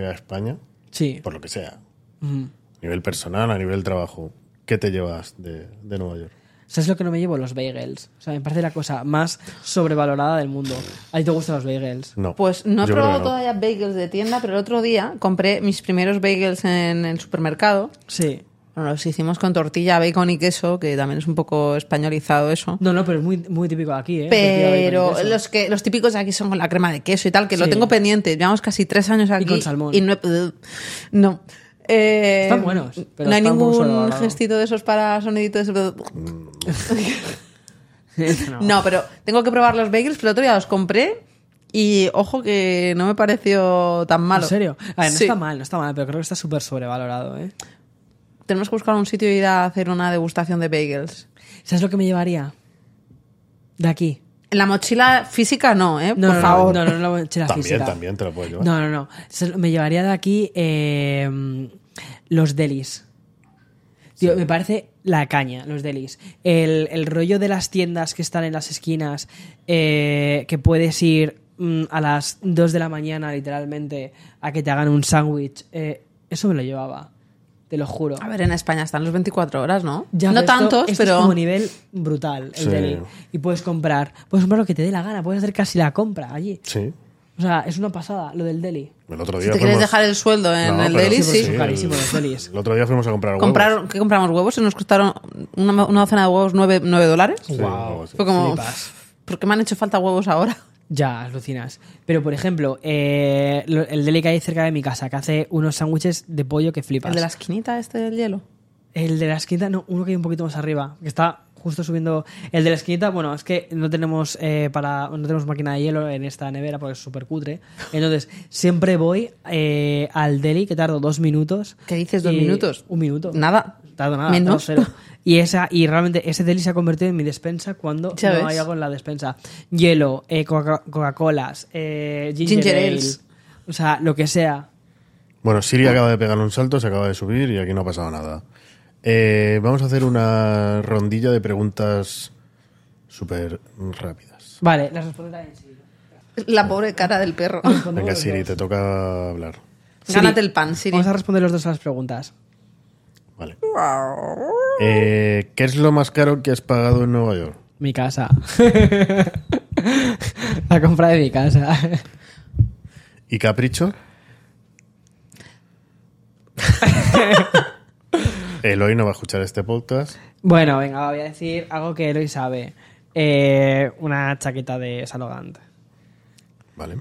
a España, Sí. por lo que sea, a nivel personal, a nivel trabajo, ¿qué te llevas de, de Nueva York? ¿Sabes lo que no me llevo? Los bagels. O sea, me parece la cosa más sobrevalorada del mundo. ¿A ti te gustan los bagels? No. Pues no he yo probado no. todavía bagels de tienda, pero el otro día compré mis primeros bagels en el supermercado. Sí. Bueno, los hicimos con tortilla, bacon y queso, que también es un poco españolizado eso. No, no, pero es muy, muy típico de aquí, ¿eh? Pero y los que los típicos de aquí son con la crema de queso y tal, que lo tengo pendiente. Llevamos casi tres años aquí. con salmón. Y no. no. Eh, Están buenos, pero no hay ningún gestito de esos para soniditos. no. No, pero tengo que probar los bagels, pero el otro día los compré y ojo que no me pareció tan malo. ¿En serio? A ver, no Sí. está mal, no está mal, pero creo que está súper sobrevalorado, ¿eh? Tenemos que buscar un sitio y ir a hacer una degustación de bagels. ¿Sabes lo que me llevaría? De aquí. En la mochila física no, ¿eh? No, Por no, favor. No, no, no, la mochila También, física. también te lo puedo llevar. No, no, no. Me llevaría de aquí eh, los delis. Tío, me parece la caña, los delis. El, el rollo de las tiendas que están en las esquinas, eh, que puedes ir mm, a las 2 de la mañana, literalmente, a que te hagan un sándwich. eh, eso me lo llevaba. Te lo juro. A ver, en España están los 24 horas, ¿no? Ya, no esto- tantos, esto pero... es como nivel brutal el Sí. deli. Y puedes comprar, puedes comprar lo que te dé la gana, puedes hacer casi la compra allí. Sí. O sea, es una pasada lo del deli. El otro Si día te quieres dejar el sueldo en No, el deli, Sí, carísimos los delis. El otro día fuimos a comprar huevos. Comprar, ¿Qué compramos? ¿Huevos? Y nos costaron una, una docena de huevos 9, dólares. Sí, Wow. Fue como, Flipas. ¿por qué me han hecho falta huevos ahora? Ya, alucinas. Pero, por ejemplo, eh, el deli que hay cerca de mi casa, que hace unos sándwiches de pollo que flipas. ¿El de la esquinita este del hielo? El de la esquinita, no, uno que hay un poquito más arriba, que está justo subiendo. El de la esquinita, bueno, es que no tenemos eh, para no tenemos máquina de hielo en esta nevera porque es súper cutre. Entonces, siempre voy eh, al deli, que tardo dos minutos. ¿Qué dices, dos minutos? Un minuto. Nada. Tardo nada, Menos. tardo cero. Y, esa, y realmente ese deli se ha convertido en mi despensa cuando Ya no hay algo en la despensa. Hielo, eh, Coca- Coca-Colas, eh, ginger, Ginger ale, ales. O sea, lo que sea. Bueno, Siri acaba de pegar un salto, se acaba de subir y aquí no ha pasado nada. Eh, vamos a hacer una rondilla de preguntas súper rápidas. Vale, las responderá en sí. La pobre cara del perro. Venga, Siri, te toca hablar. Gánate el pan, Siri. Vamos a responder los dos a las preguntas. Vale. Eh, ¿Qué es lo más caro que has pagado en Nueva York? Mi casa. la compra de mi casa. ¿Y capricho? Eloy no va a escuchar este podcast. bueno, venga, voy a decir algo que Eloy sabe. Eh, una chaqueta de Salogant. Vale.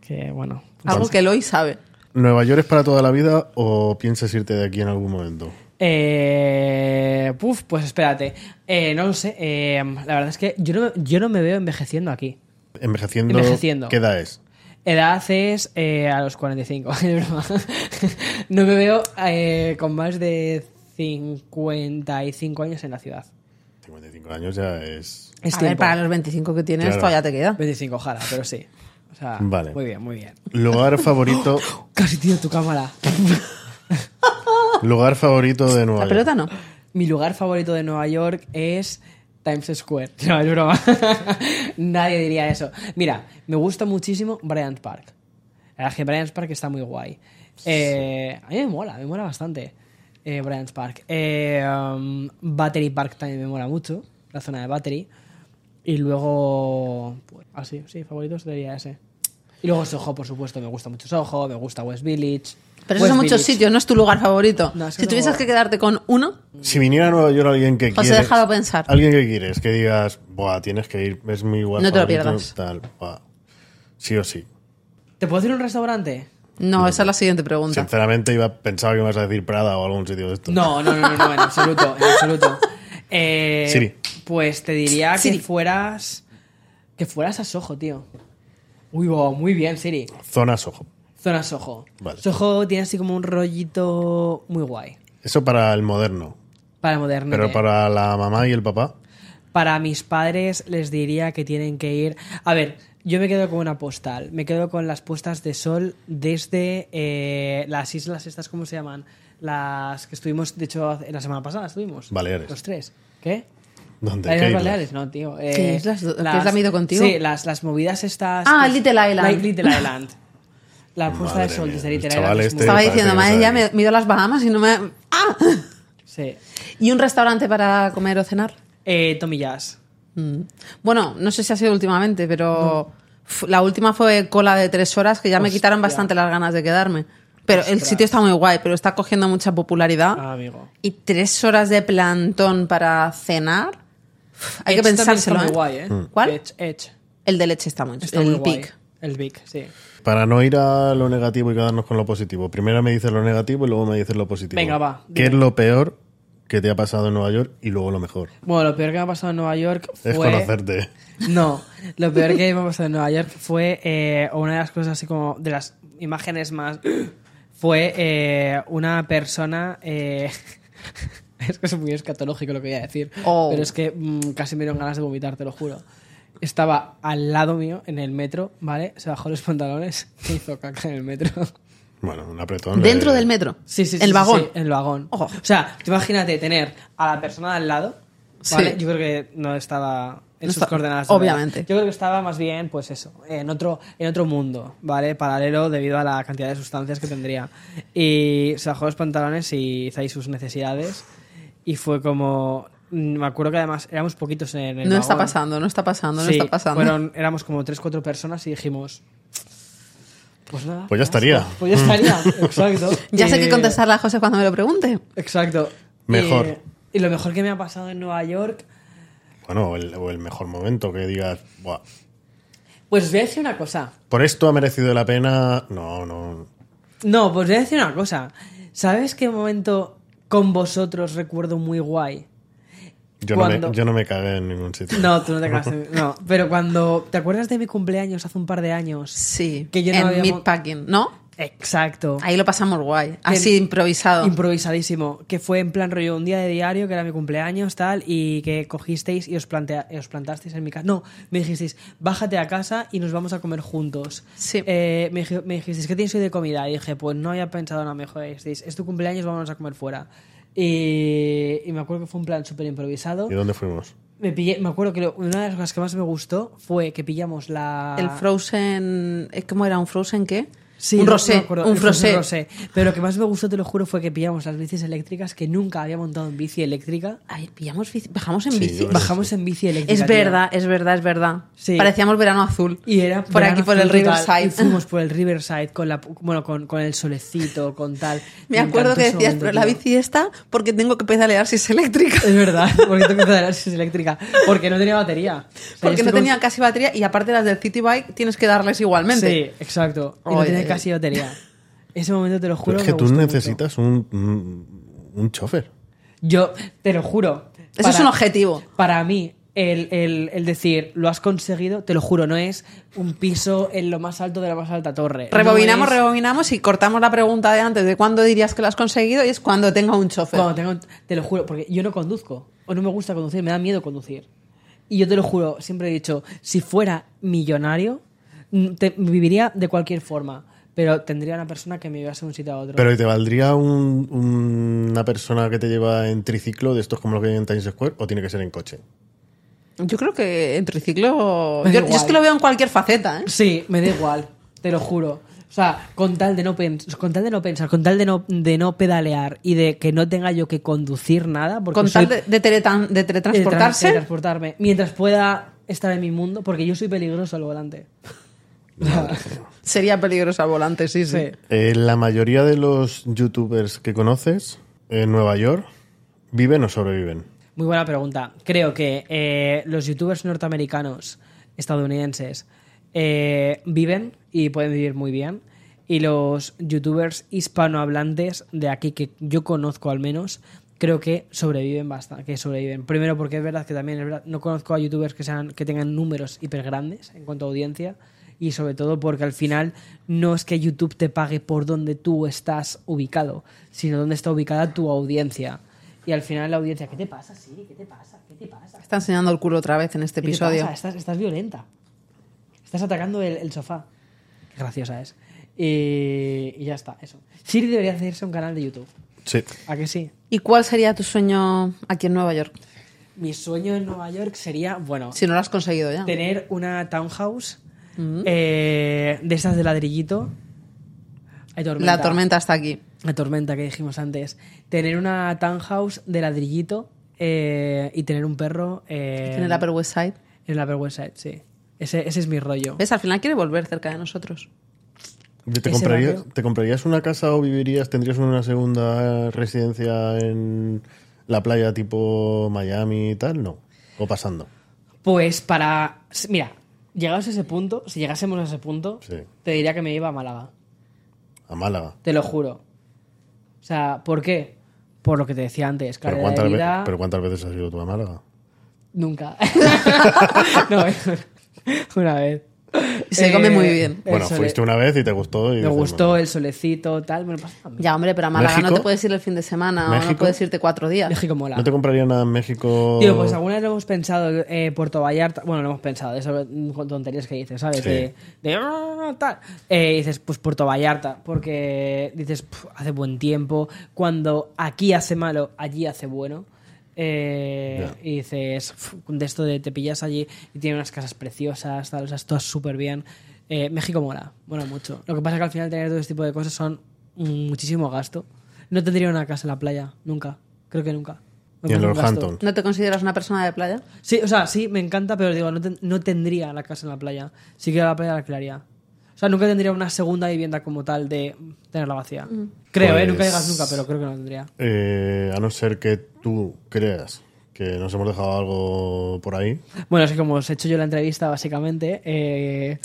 Que bueno. Algo que Eloy sabe. ¿Nueva York es para toda la vida o piensas irte de aquí en algún momento? Eh, puf, pues espérate. Eh, no lo sé. Eh, la verdad es que yo no, yo no me veo envejeciendo aquí. Envejeciendo. Envejeciendo. ¿Qué edad es? Edad es eh, a los 45. es broma. no me veo eh, con más de 55 años en la ciudad. 55 años ya es. Es a ver, para los 25 que tienes Claro. todavía te queda. 25, ojalá, pero sí. O sea, Vale. muy bien, muy bien. Lugar favorito. Casi tiro tu cámara. lugar favorito de Nueva La York. pelota no. Mi lugar favorito de Nueva York es Times Square. No, es broma. Nadie diría eso. Mira, me gusta muchísimo Bryant Park. La verdad es que Bryant Park está muy guay. Eh, a mí me mola, me mola bastante eh, Bryant Park. Eh, um, Battery Park también me mola mucho, la zona de Battery. Y luego, pues, así, sí, favoritos sería ese. Y luego Soho, por supuesto, me gusta mucho Soho, me gusta West Village. Pero eso en muchos Village. sitios, no es tu lugar favorito. No, si tuvieses no- que quedarte con uno, Si viniera a Nueva York alguien que quieres. déjalo pensar. Alguien que quieres, que digas, Buah, tienes que ir, es mi lugar No te lo favorito", pierdas. Tal, buah. Sí o sí. ¿Te puedo decir un restaurante? no, esa es la siguiente pregunta. Sinceramente, iba, pensaba que ibas a decir Prada o algún sitio de estos. No, no, no, no, no, en absoluto, en absoluto. Eh, Siri. Pues te diría Siri. que fueras. Que fueras a Soho, tío. Uy, wow, muy bien, Siri. Zona Soho. Zona Soho. Vale. Soho tiene así como un rollito muy guay. Eso para el moderno. Para moderno. Pero para la mamá y el papá. Para mis padres les diría que tienen que ir. A ver, yo me quedo con una postal. Me quedo con las puestas de sol desde eh, las islas estas, ¿cómo se llaman? Las que estuvimos, de hecho, la semana pasada estuvimos. Baleares. Los tres. ¿Qué? ¿Dónde? ¿Las ¿Qué Islas? Baleares? No, tío. Eh, ¿Qué islas? ¿Qué ido contigo? Sí, las, las movidas estas. Ah, pues, Little Island. la- Little Island. La puesta Madre de sol mía, desde es este- Estaba diciendo, que madre, ya me, me he ido a las Bahamas y no me... ¡Ah! Sí. ¿Y un restaurante para comer o cenar? Eh, Jazz. Mm. Bueno, no sé si ha sido últimamente, pero f- la última fue cola de tres horas que ya me Hostia. quitaron bastante las ganas de quedarme. Pero el sitio está muy guay, pero está cogiendo mucha popularidad. Ah, amigo. Y tres horas de plantón para cenar. Hay que Edge también pensárselo. Está muy ¿eh? guay, ¿eh? ¿Cuál? Edge. Edge. El de leche está muy Está el muy guay. Big. El Big, sí. Para no ir a lo negativo y quedarnos con lo positivo. Primero me dices lo negativo y luego me dices lo positivo. Venga, va, ¿Qué dime. es lo peor que te ha pasado en Nueva York y luego lo mejor? Bueno, lo peor que me ha pasado en Nueva York fue. Es conocerte. No, lo peor que me ha pasado en Nueva York fue eh, una de las cosas así como de las imágenes más fue eh, una persona eh, es que es muy escatológico lo que voy a decir, Oh. pero es que mm, casi me dieron ganas de vomitar, te lo juro. Estaba al lado mío en el metro, ¿vale? Se bajó los pantalones e hizo caca en el metro. Bueno, un apretón. Dentro del metro. Sí, sí, sí. El sí, vagón. sí, el vagón. Ojo. O sea, imagínate tener a la persona de al lado, ¿vale? Sí. Yo creo que no estaba en No sus está- coordenadas. de obviamente. Yo creo que estaba más bien, pues eso, en otro, en otro mundo, ¿vale? Paralelo debido a la cantidad de sustancias que tendría. Y se bajó los pantalones y hizo ahí sus necesidades. Y fue como. Me acuerdo que además éramos poquitos en el No está pasando, no está pasando, no Sí, está pasando. fueron- éramos como 3-4 personas y dijimos. Pues nada. Pues ya estaría. Pues ya estaría, exacto. Ya sé Eh, qué contestarle a José cuando me lo pregunte. Exacto. Mejor. Eh, y lo mejor que me ha pasado en Nueva York. Bueno, o el, o el mejor momento que digas, "Buah, Pues os voy a decir una cosa. por esto ha merecido la pena. No, no. No, pues voy a decir una cosa. ¿Sabes qué momento con vosotros recuerdo muy guay? Yo, no me, Cuando- yo no me cagué en ningún sitio. No, tú no te cagas en- No, pero cuando. ¿Te acuerdas de mi cumpleaños hace un par de años? Sí, Que yo no en había Meatpacking, ¿no? Exacto. Ahí lo pasamos guay, así improvisado. Improvisadísimo. Que fue en plan rollo un día de diario, que era mi cumpleaños, tal, y que cogisteis y os, plantea, os plantasteis en mi casa. No, me dijisteis, bájate a casa y nos vamos a comer juntos. Sí. Eh, me, me dijisteis, ¿qué tienes hoy de comida? Y dije, pues no había pensado nada mejor. Y dijisteis, es tu cumpleaños, vámonos a comer fuera. Y, y me acuerdo que fue un plan súper improvisado. ¿Y dónde fuimos? Me, pillé, me acuerdo que lo- una de las cosas que más me gustó fue que pillamos la... El Frozen, eh, ¿cómo era? ¿Un Frozen qué? Sí, un no- rosé, no un frosé. rosé. Pero lo que más me gustó, te lo juro, fue que pillamos las bicis eléctricas que nunca había montado en bici eléctrica. Ay, pillamos bici- bajamos en Sí, bici. Bajamos en bici eléctrica. Es tío. verdad, es verdad, es verdad. Sí. Parecíamos verano azul. Y era por aquí, por el total, Riverside. Y fuimos por el Riverside con la bueno con, con el solecito, con tal. Me acuerdo que decías, momento, pero la bici está porque tengo que pedalear si es eléctrica. Es verdad, porque tengo que pedalear si es eléctrica. Porque no tenía batería. O sea, yo Porque no con- tenía casi batería y aparte las del City Bike tienes que darles igualmente. Sí, exacto. Y no Oye. tenía casi batería. Ese momento te lo Pero juro. es que me tú gustó necesitas un, un, un chofer. Yo te lo juro. Eso es un objetivo. Para mí, el, el- el decir lo has conseguido, te lo juro, no es un piso en lo más alto de la más alta torre. Rebobinamos, No es rebobinamos y cortamos la pregunta de antes de cuándo dirías que lo has conseguido y es cuando tenga un chofer. Cuando tengo, te lo juro, porque yo no conduzco, o no me gusta conducir, me da miedo conducir. Y yo te lo juro, siempre he dicho, si fuera millonario, mm, te- viviría de cualquier forma, pero tendría una persona que me llevase de un sitio a otro. Pero ¿y ¿te valdría un- un- una persona que te lleva en triciclo de estos como lo que hay en Times Square o tiene que ser en coche? Yo creo que en triciclo. Yo, es que lo veo en cualquier faceta, ¿eh? Sí, me da igual, te lo juro. O sea, con tal de no, pens- con tal de no pensar, con tal de no, de no pedalear y de que no tenga yo que conducir nada, porque Con soy- tal de, de teletan- de de teletransportarse. tra- de transportarme, mientras pueda estar en mi mundo, porque yo soy peligroso al volante. Sería peligroso al volante, sí, sí. Eh, la mayoría de los youtubers que conoces en Nueva York viven o sobreviven. Muy buena pregunta. Creo que eh, los youtubers norteamericanos, estadounidenses, eh, viven y pueden vivir muy bien. Y los youtubers hispanohablantes de aquí, que yo conozco al menos, creo que sobreviven bastante. Que sobreviven. Primero porque es verdad que también es verdad, no conozco a youtubers que, sean, que tengan números hiper grandes en cuanto a audiencia. Y sobre todo porque al final no es que YouTube te pague por donde tú estás ubicado, sino donde está ubicada tu audiencia. Y al final la audiencia, ¿qué te pasa, Siri? ¿Qué te pasa? ¿Qué te pasa? Está enseñando el culo otra vez en este ¿Qué te episodio. pasa? Estás, estás violenta. Estás atacando el, el sofá. Qué graciosa es. Y, y ya está, eso. Siri debería hacerse un canal de YouTube. Sí. ¿A que sí? ¿Y cuál sería tu sueño aquí en Nueva York? Mi sueño en Nueva York sería, bueno, Si no lo has conseguido ya. tener una townhouse eh, de esas de ladrillito. Hay tormenta. La tormenta está aquí. La tormenta que dijimos antes. Tener una townhouse de ladrillito eh, y tener un perro eh, En el Upper West Side. en el Upper West Side, sí. Ese, ese es mi rollo. ¿Ves? Al final quiere volver cerca de nosotros. ¿Te comprarías. ¿Te comprarías una casa o vivirías, tendrías una segunda residencia en la playa tipo Miami y tal? No. O pasando. Pues para. Mira, llegados a ese punto, si llegásemos a ese punto, Sí. te diría que me iba a Málaga. A Málaga. Te lo juro. O sea, ¿por qué? Por lo que te decía antes, ¿Pero cuántas, de ve- vida. ¿Pero cuántas veces has ido tú a Málaga? Nunca. no, una vez. Y se come muy bien. el Bueno, sole- fuiste una vez y te gustó. Y Me dices, gustó bueno, el solecito, tal. Bueno, pasa también. Ya, hombre, pero a Málaga no te puedes ir el fin de semana o no puedes irte cuatro días. México mola. ¿No te compraría nada en México? Tío, pues alguna vez lo hemos pensado, eh, Puerto Vallarta, bueno, lo hemos pensado, de esas tonterías que dices, ¿sabes? Sí. De, de, "Ah, tal. Eh, dices, pues Puerto Vallarta, porque dices, "Pf, hace buen tiempo, cuando aquí hace malo, allí hace bueno. Eh. Y dices, "Uf, de esto de te pillas allí y tiene unas casas preciosas, tal, o sea, todo súper bien. Eh, México mola, mola mucho. Lo que pasa es que al final tener todo este tipo de cosas son muchísimo gasto. No tendría una casa en la playa, nunca. Creo que nunca. Y en parece un los gasto. Hampton. ¿No te consideras una persona de playa? Sí, o sea, sí, me encanta, pero digo, no, ten- no tendría la casa en la playa. Sí que la playa la alquilaría. O sea, nunca tendría una segunda vivienda como tal de tenerla vacía. Creo, ¿eh? Pues- Nunca digas nunca, pero creo que no tendría. Eh, a no ser que tú creas que nos hemos dejado algo por ahí. Bueno, es que como os he hecho yo la entrevista, básicamente. eh,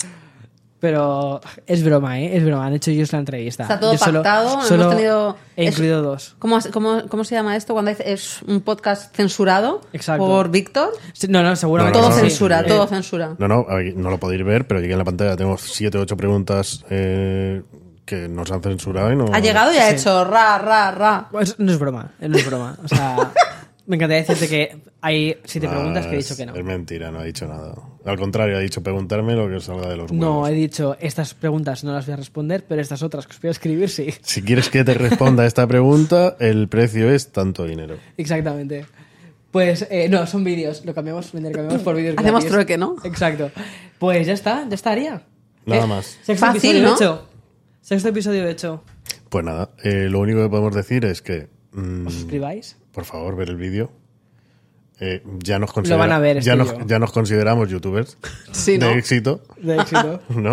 pero es broma, ¿eh? Es broma. Han hecho ellos la entrevista. Está todo Yo solo- pactado, hemos solo tenido- He es- incluido dos. ¿Cómo, cómo, cómo se llama esto cuando es un podcast censurado Exacto. por Víctor? Sí, No, no, seguramente. No, todo no, censura, Eh, todo censura. No, no, no lo podéis ver, pero aquí en la pantalla tengo 7 o 8 preguntas eh, que nos han censurado y no. Ha llegado y ha Sí. hecho ra, ra, ra. Pues no es broma, no es broma. O sea, me encantaría decirte que hay siete Ah, preguntas que he dicho que no. Es mentira, no ha dicho nada. Al contrario, ha dicho preguntarme lo que os salga de los No, huevos. he dicho, estas preguntas no las voy a responder, pero estas otras que os voy a escribir sí. Si quieres que te responda esta pregunta, el precio es tanto dinero. Exactamente. Pues eh, no, son vídeos. Lo cambiamos, lo intercambiamos por vídeos. Hacemos gratis. trueque, ¿no? Exacto. Pues ya está, ya estaría. Nada Eh, más. Sexto Fácil, episodio ¿no? hecho. Sexto episodio hecho. Pues nada, eh, lo único que podemos decir es que. mm, ¿Os suscribáis? Por favor, ver el vídeo. Eh, ya, nos considera- van a ver, ya, nos, ya nos consideramos youtubers Sí, ¿no? de éxito, De éxito. ¿no?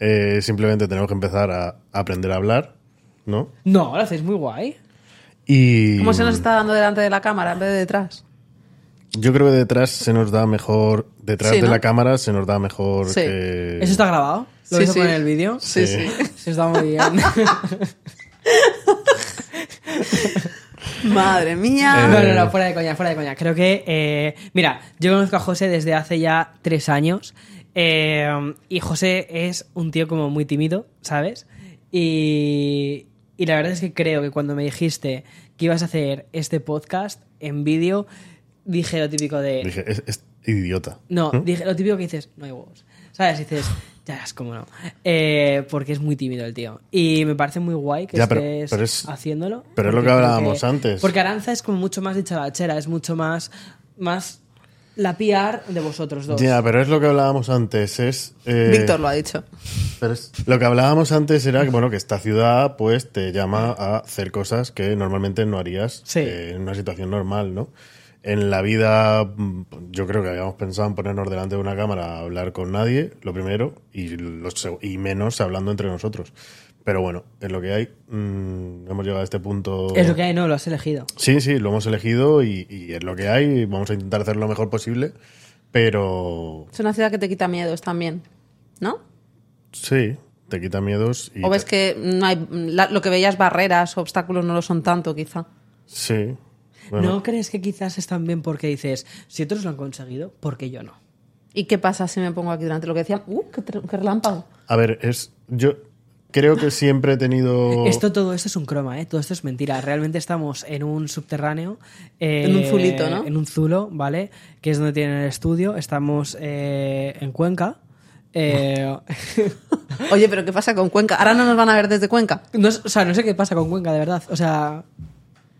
Eh, simplemente tenemos que empezar a aprender a hablar, ¿no? no, lo hacéis muy guay. Y ¿Cómo se nos está dando delante de la cámara en vez de detrás? yo creo que detrás se nos da mejor, detrás Sí, de ¿no? la cámara se nos da mejor Sí. que... ¿Eso está grabado? ¿Lo Sí, sí. en el vídeo? Sí, Sí. sí. Se está muy bien. Madre mía. No, Eh. no, no, fuera de coña, fuera de coña. Creo que, eh, mira, yo conozco a José desde hace ya tres años eh, y José es un tío como muy tímido, ¿sabes? Y, y la verdad es que creo que cuando me dijiste que ibas a hacer este podcast en vídeo, dije lo típico de... Dije, es, es idiota. No, dije lo típico que dices, no hay huevos. ¿Sabes? Dices, ya es como no. Eh, porque es muy tímido el tío. Y me parece muy guay que Ya, pero- estés pero es- haciéndolo. pero es lo que hablábamos antes. Porque Aranza es como mucho más dicharachera, es mucho más, más la PR de vosotros dos. Ya, pero es lo que hablábamos antes, es... eh, Víctor lo ha dicho. Pero es- lo que hablábamos antes era que, bueno, que esta ciudad pues te llama a hacer cosas que normalmente no harías Sí. eh, en una situación normal, ¿no? En la vida, mm, yo creo que habíamos pensado en ponernos delante de una cámara a hablar con nadie, lo primero, y, menos hablando entre nosotros. Pero bueno, es lo que hay. Mm, hemos llegado a este punto. Es lo que hay, no, lo has elegido. Sí, sí, lo hemos elegido y, y es lo que hay. Vamos a intentar hacer lo mejor posible, pero Es una ciudad que te quita miedos también, ¿no? sí, te quita miedos. Y O ves te- que no hay, la- lo que veías barreras, obstáculos, no lo son tanto, quizá. Sí. Bueno, ¿No crees que quizás es también porque dices, si otros lo han conseguido, ¿por qué yo no? ¿Y qué pasa si me pongo aquí delante? Lo que decía, ¡uh, qué, relámpago! A ver, es. Yo creo que siempre he tenido. Esto, todo esto es un croma, ¿eh? Todo esto es mentira. Realmente estamos en un subterráneo. eh, En un zulito, ¿no? En un zulo, ¿vale? Que es donde tienen el estudio. Estamos eh, en Cuenca. Eh, Oye, pero ¿qué pasa con Cuenca? Ahora no nos van a ver desde Cuenca. no, o sea, no sé qué pasa con Cuenca, de verdad. O sea,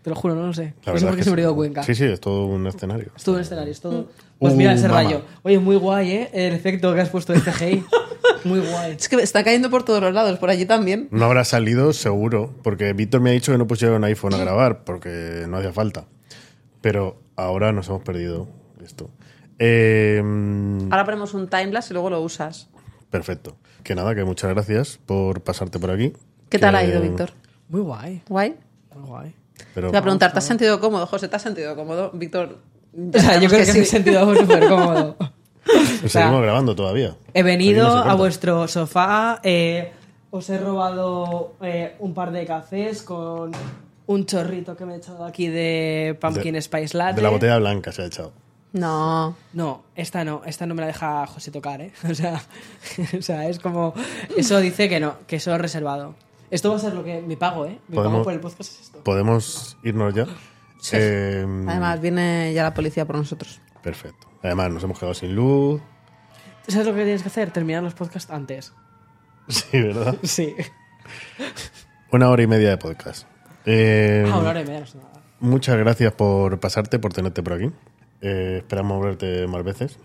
te lo juro, no lo sé. La no sé verdad por qué es se me olvidó sí. Cuenca. Sí, sí, es todo un escenario. Es todo un escenario, es todo. Pues Uh, mira ese mama. rayo. Oye, muy guay, ¿eh? El efecto que has puesto de CGI. Muy guay. Es que está cayendo por todos los lados, por allí también. No habrá salido seguro, porque Víctor me ha dicho que no pusieron iPhone a grabar, porque no hacía falta. Pero ahora nos hemos perdido esto. Eh, Ahora ponemos un timelapse y luego lo usas. perfecto. Que nada, que muchas gracias por pasarte por aquí. ¿Qué tal ha ido, Víctor? Muy guay. ¿Guay? Muy guay. Pero, Te iba a preguntar, ¿te has sentido cómodo? José, ¿te has sentido cómodo? Víctor, O sea, yo creo que, me he sí. sentido súper cómodo. seguimos sea, grabando todavía. He venido no a vuestro sofá, eh, os he robado eh, un par de cafés con un chorrito que me he echado aquí de Pumpkin De- Spice Latte. De la botella blanca se ha echado. No. No, esta no, esta no me la deja José tocar, ¿eh? O sea, o sea, es como... Eso dice que no, que eso es reservado. Esto va a ser lo que mi pago, ¿eh? Mi pago Podemos- por el podcast es esto. ¿Podemos irnos ya? Eh, Además, viene ya la policía por nosotros. Perfecto. Además, nos hemos quedado sin luz. ¿Sabes lo que tienes que hacer? Terminar los podcasts antes. Sí, ¿verdad? Sí. Una hora y media de podcast. Eh, Ah, una hora y media, no es nada. muchas gracias por pasarte, por tenerte por aquí. Eh, esperamos verte más veces.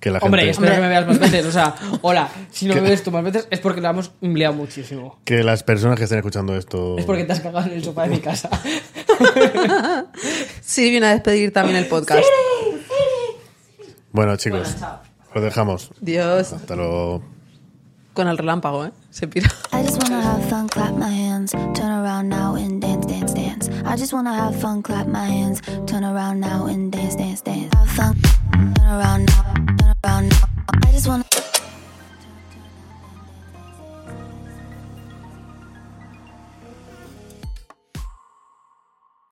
Que la Hombre, gente, espero que me veas más veces. O sea, hola, si no me ves tú más veces es porque la hemos liado muchísimo. que las personas que estén escuchando esto. Es porque te has cagado en el sofá de mi casa. Sí, viene a despedir también el podcast. Bueno, chicos, Bueno, chao. os dejamos. Dios, Hasta luego. con el relámpago, ¿eh? Se pira. I just wanna have fun, clap my hands, turn around now and dance, dance, dance. Have fun, turn around now, turn around now. I just wanna.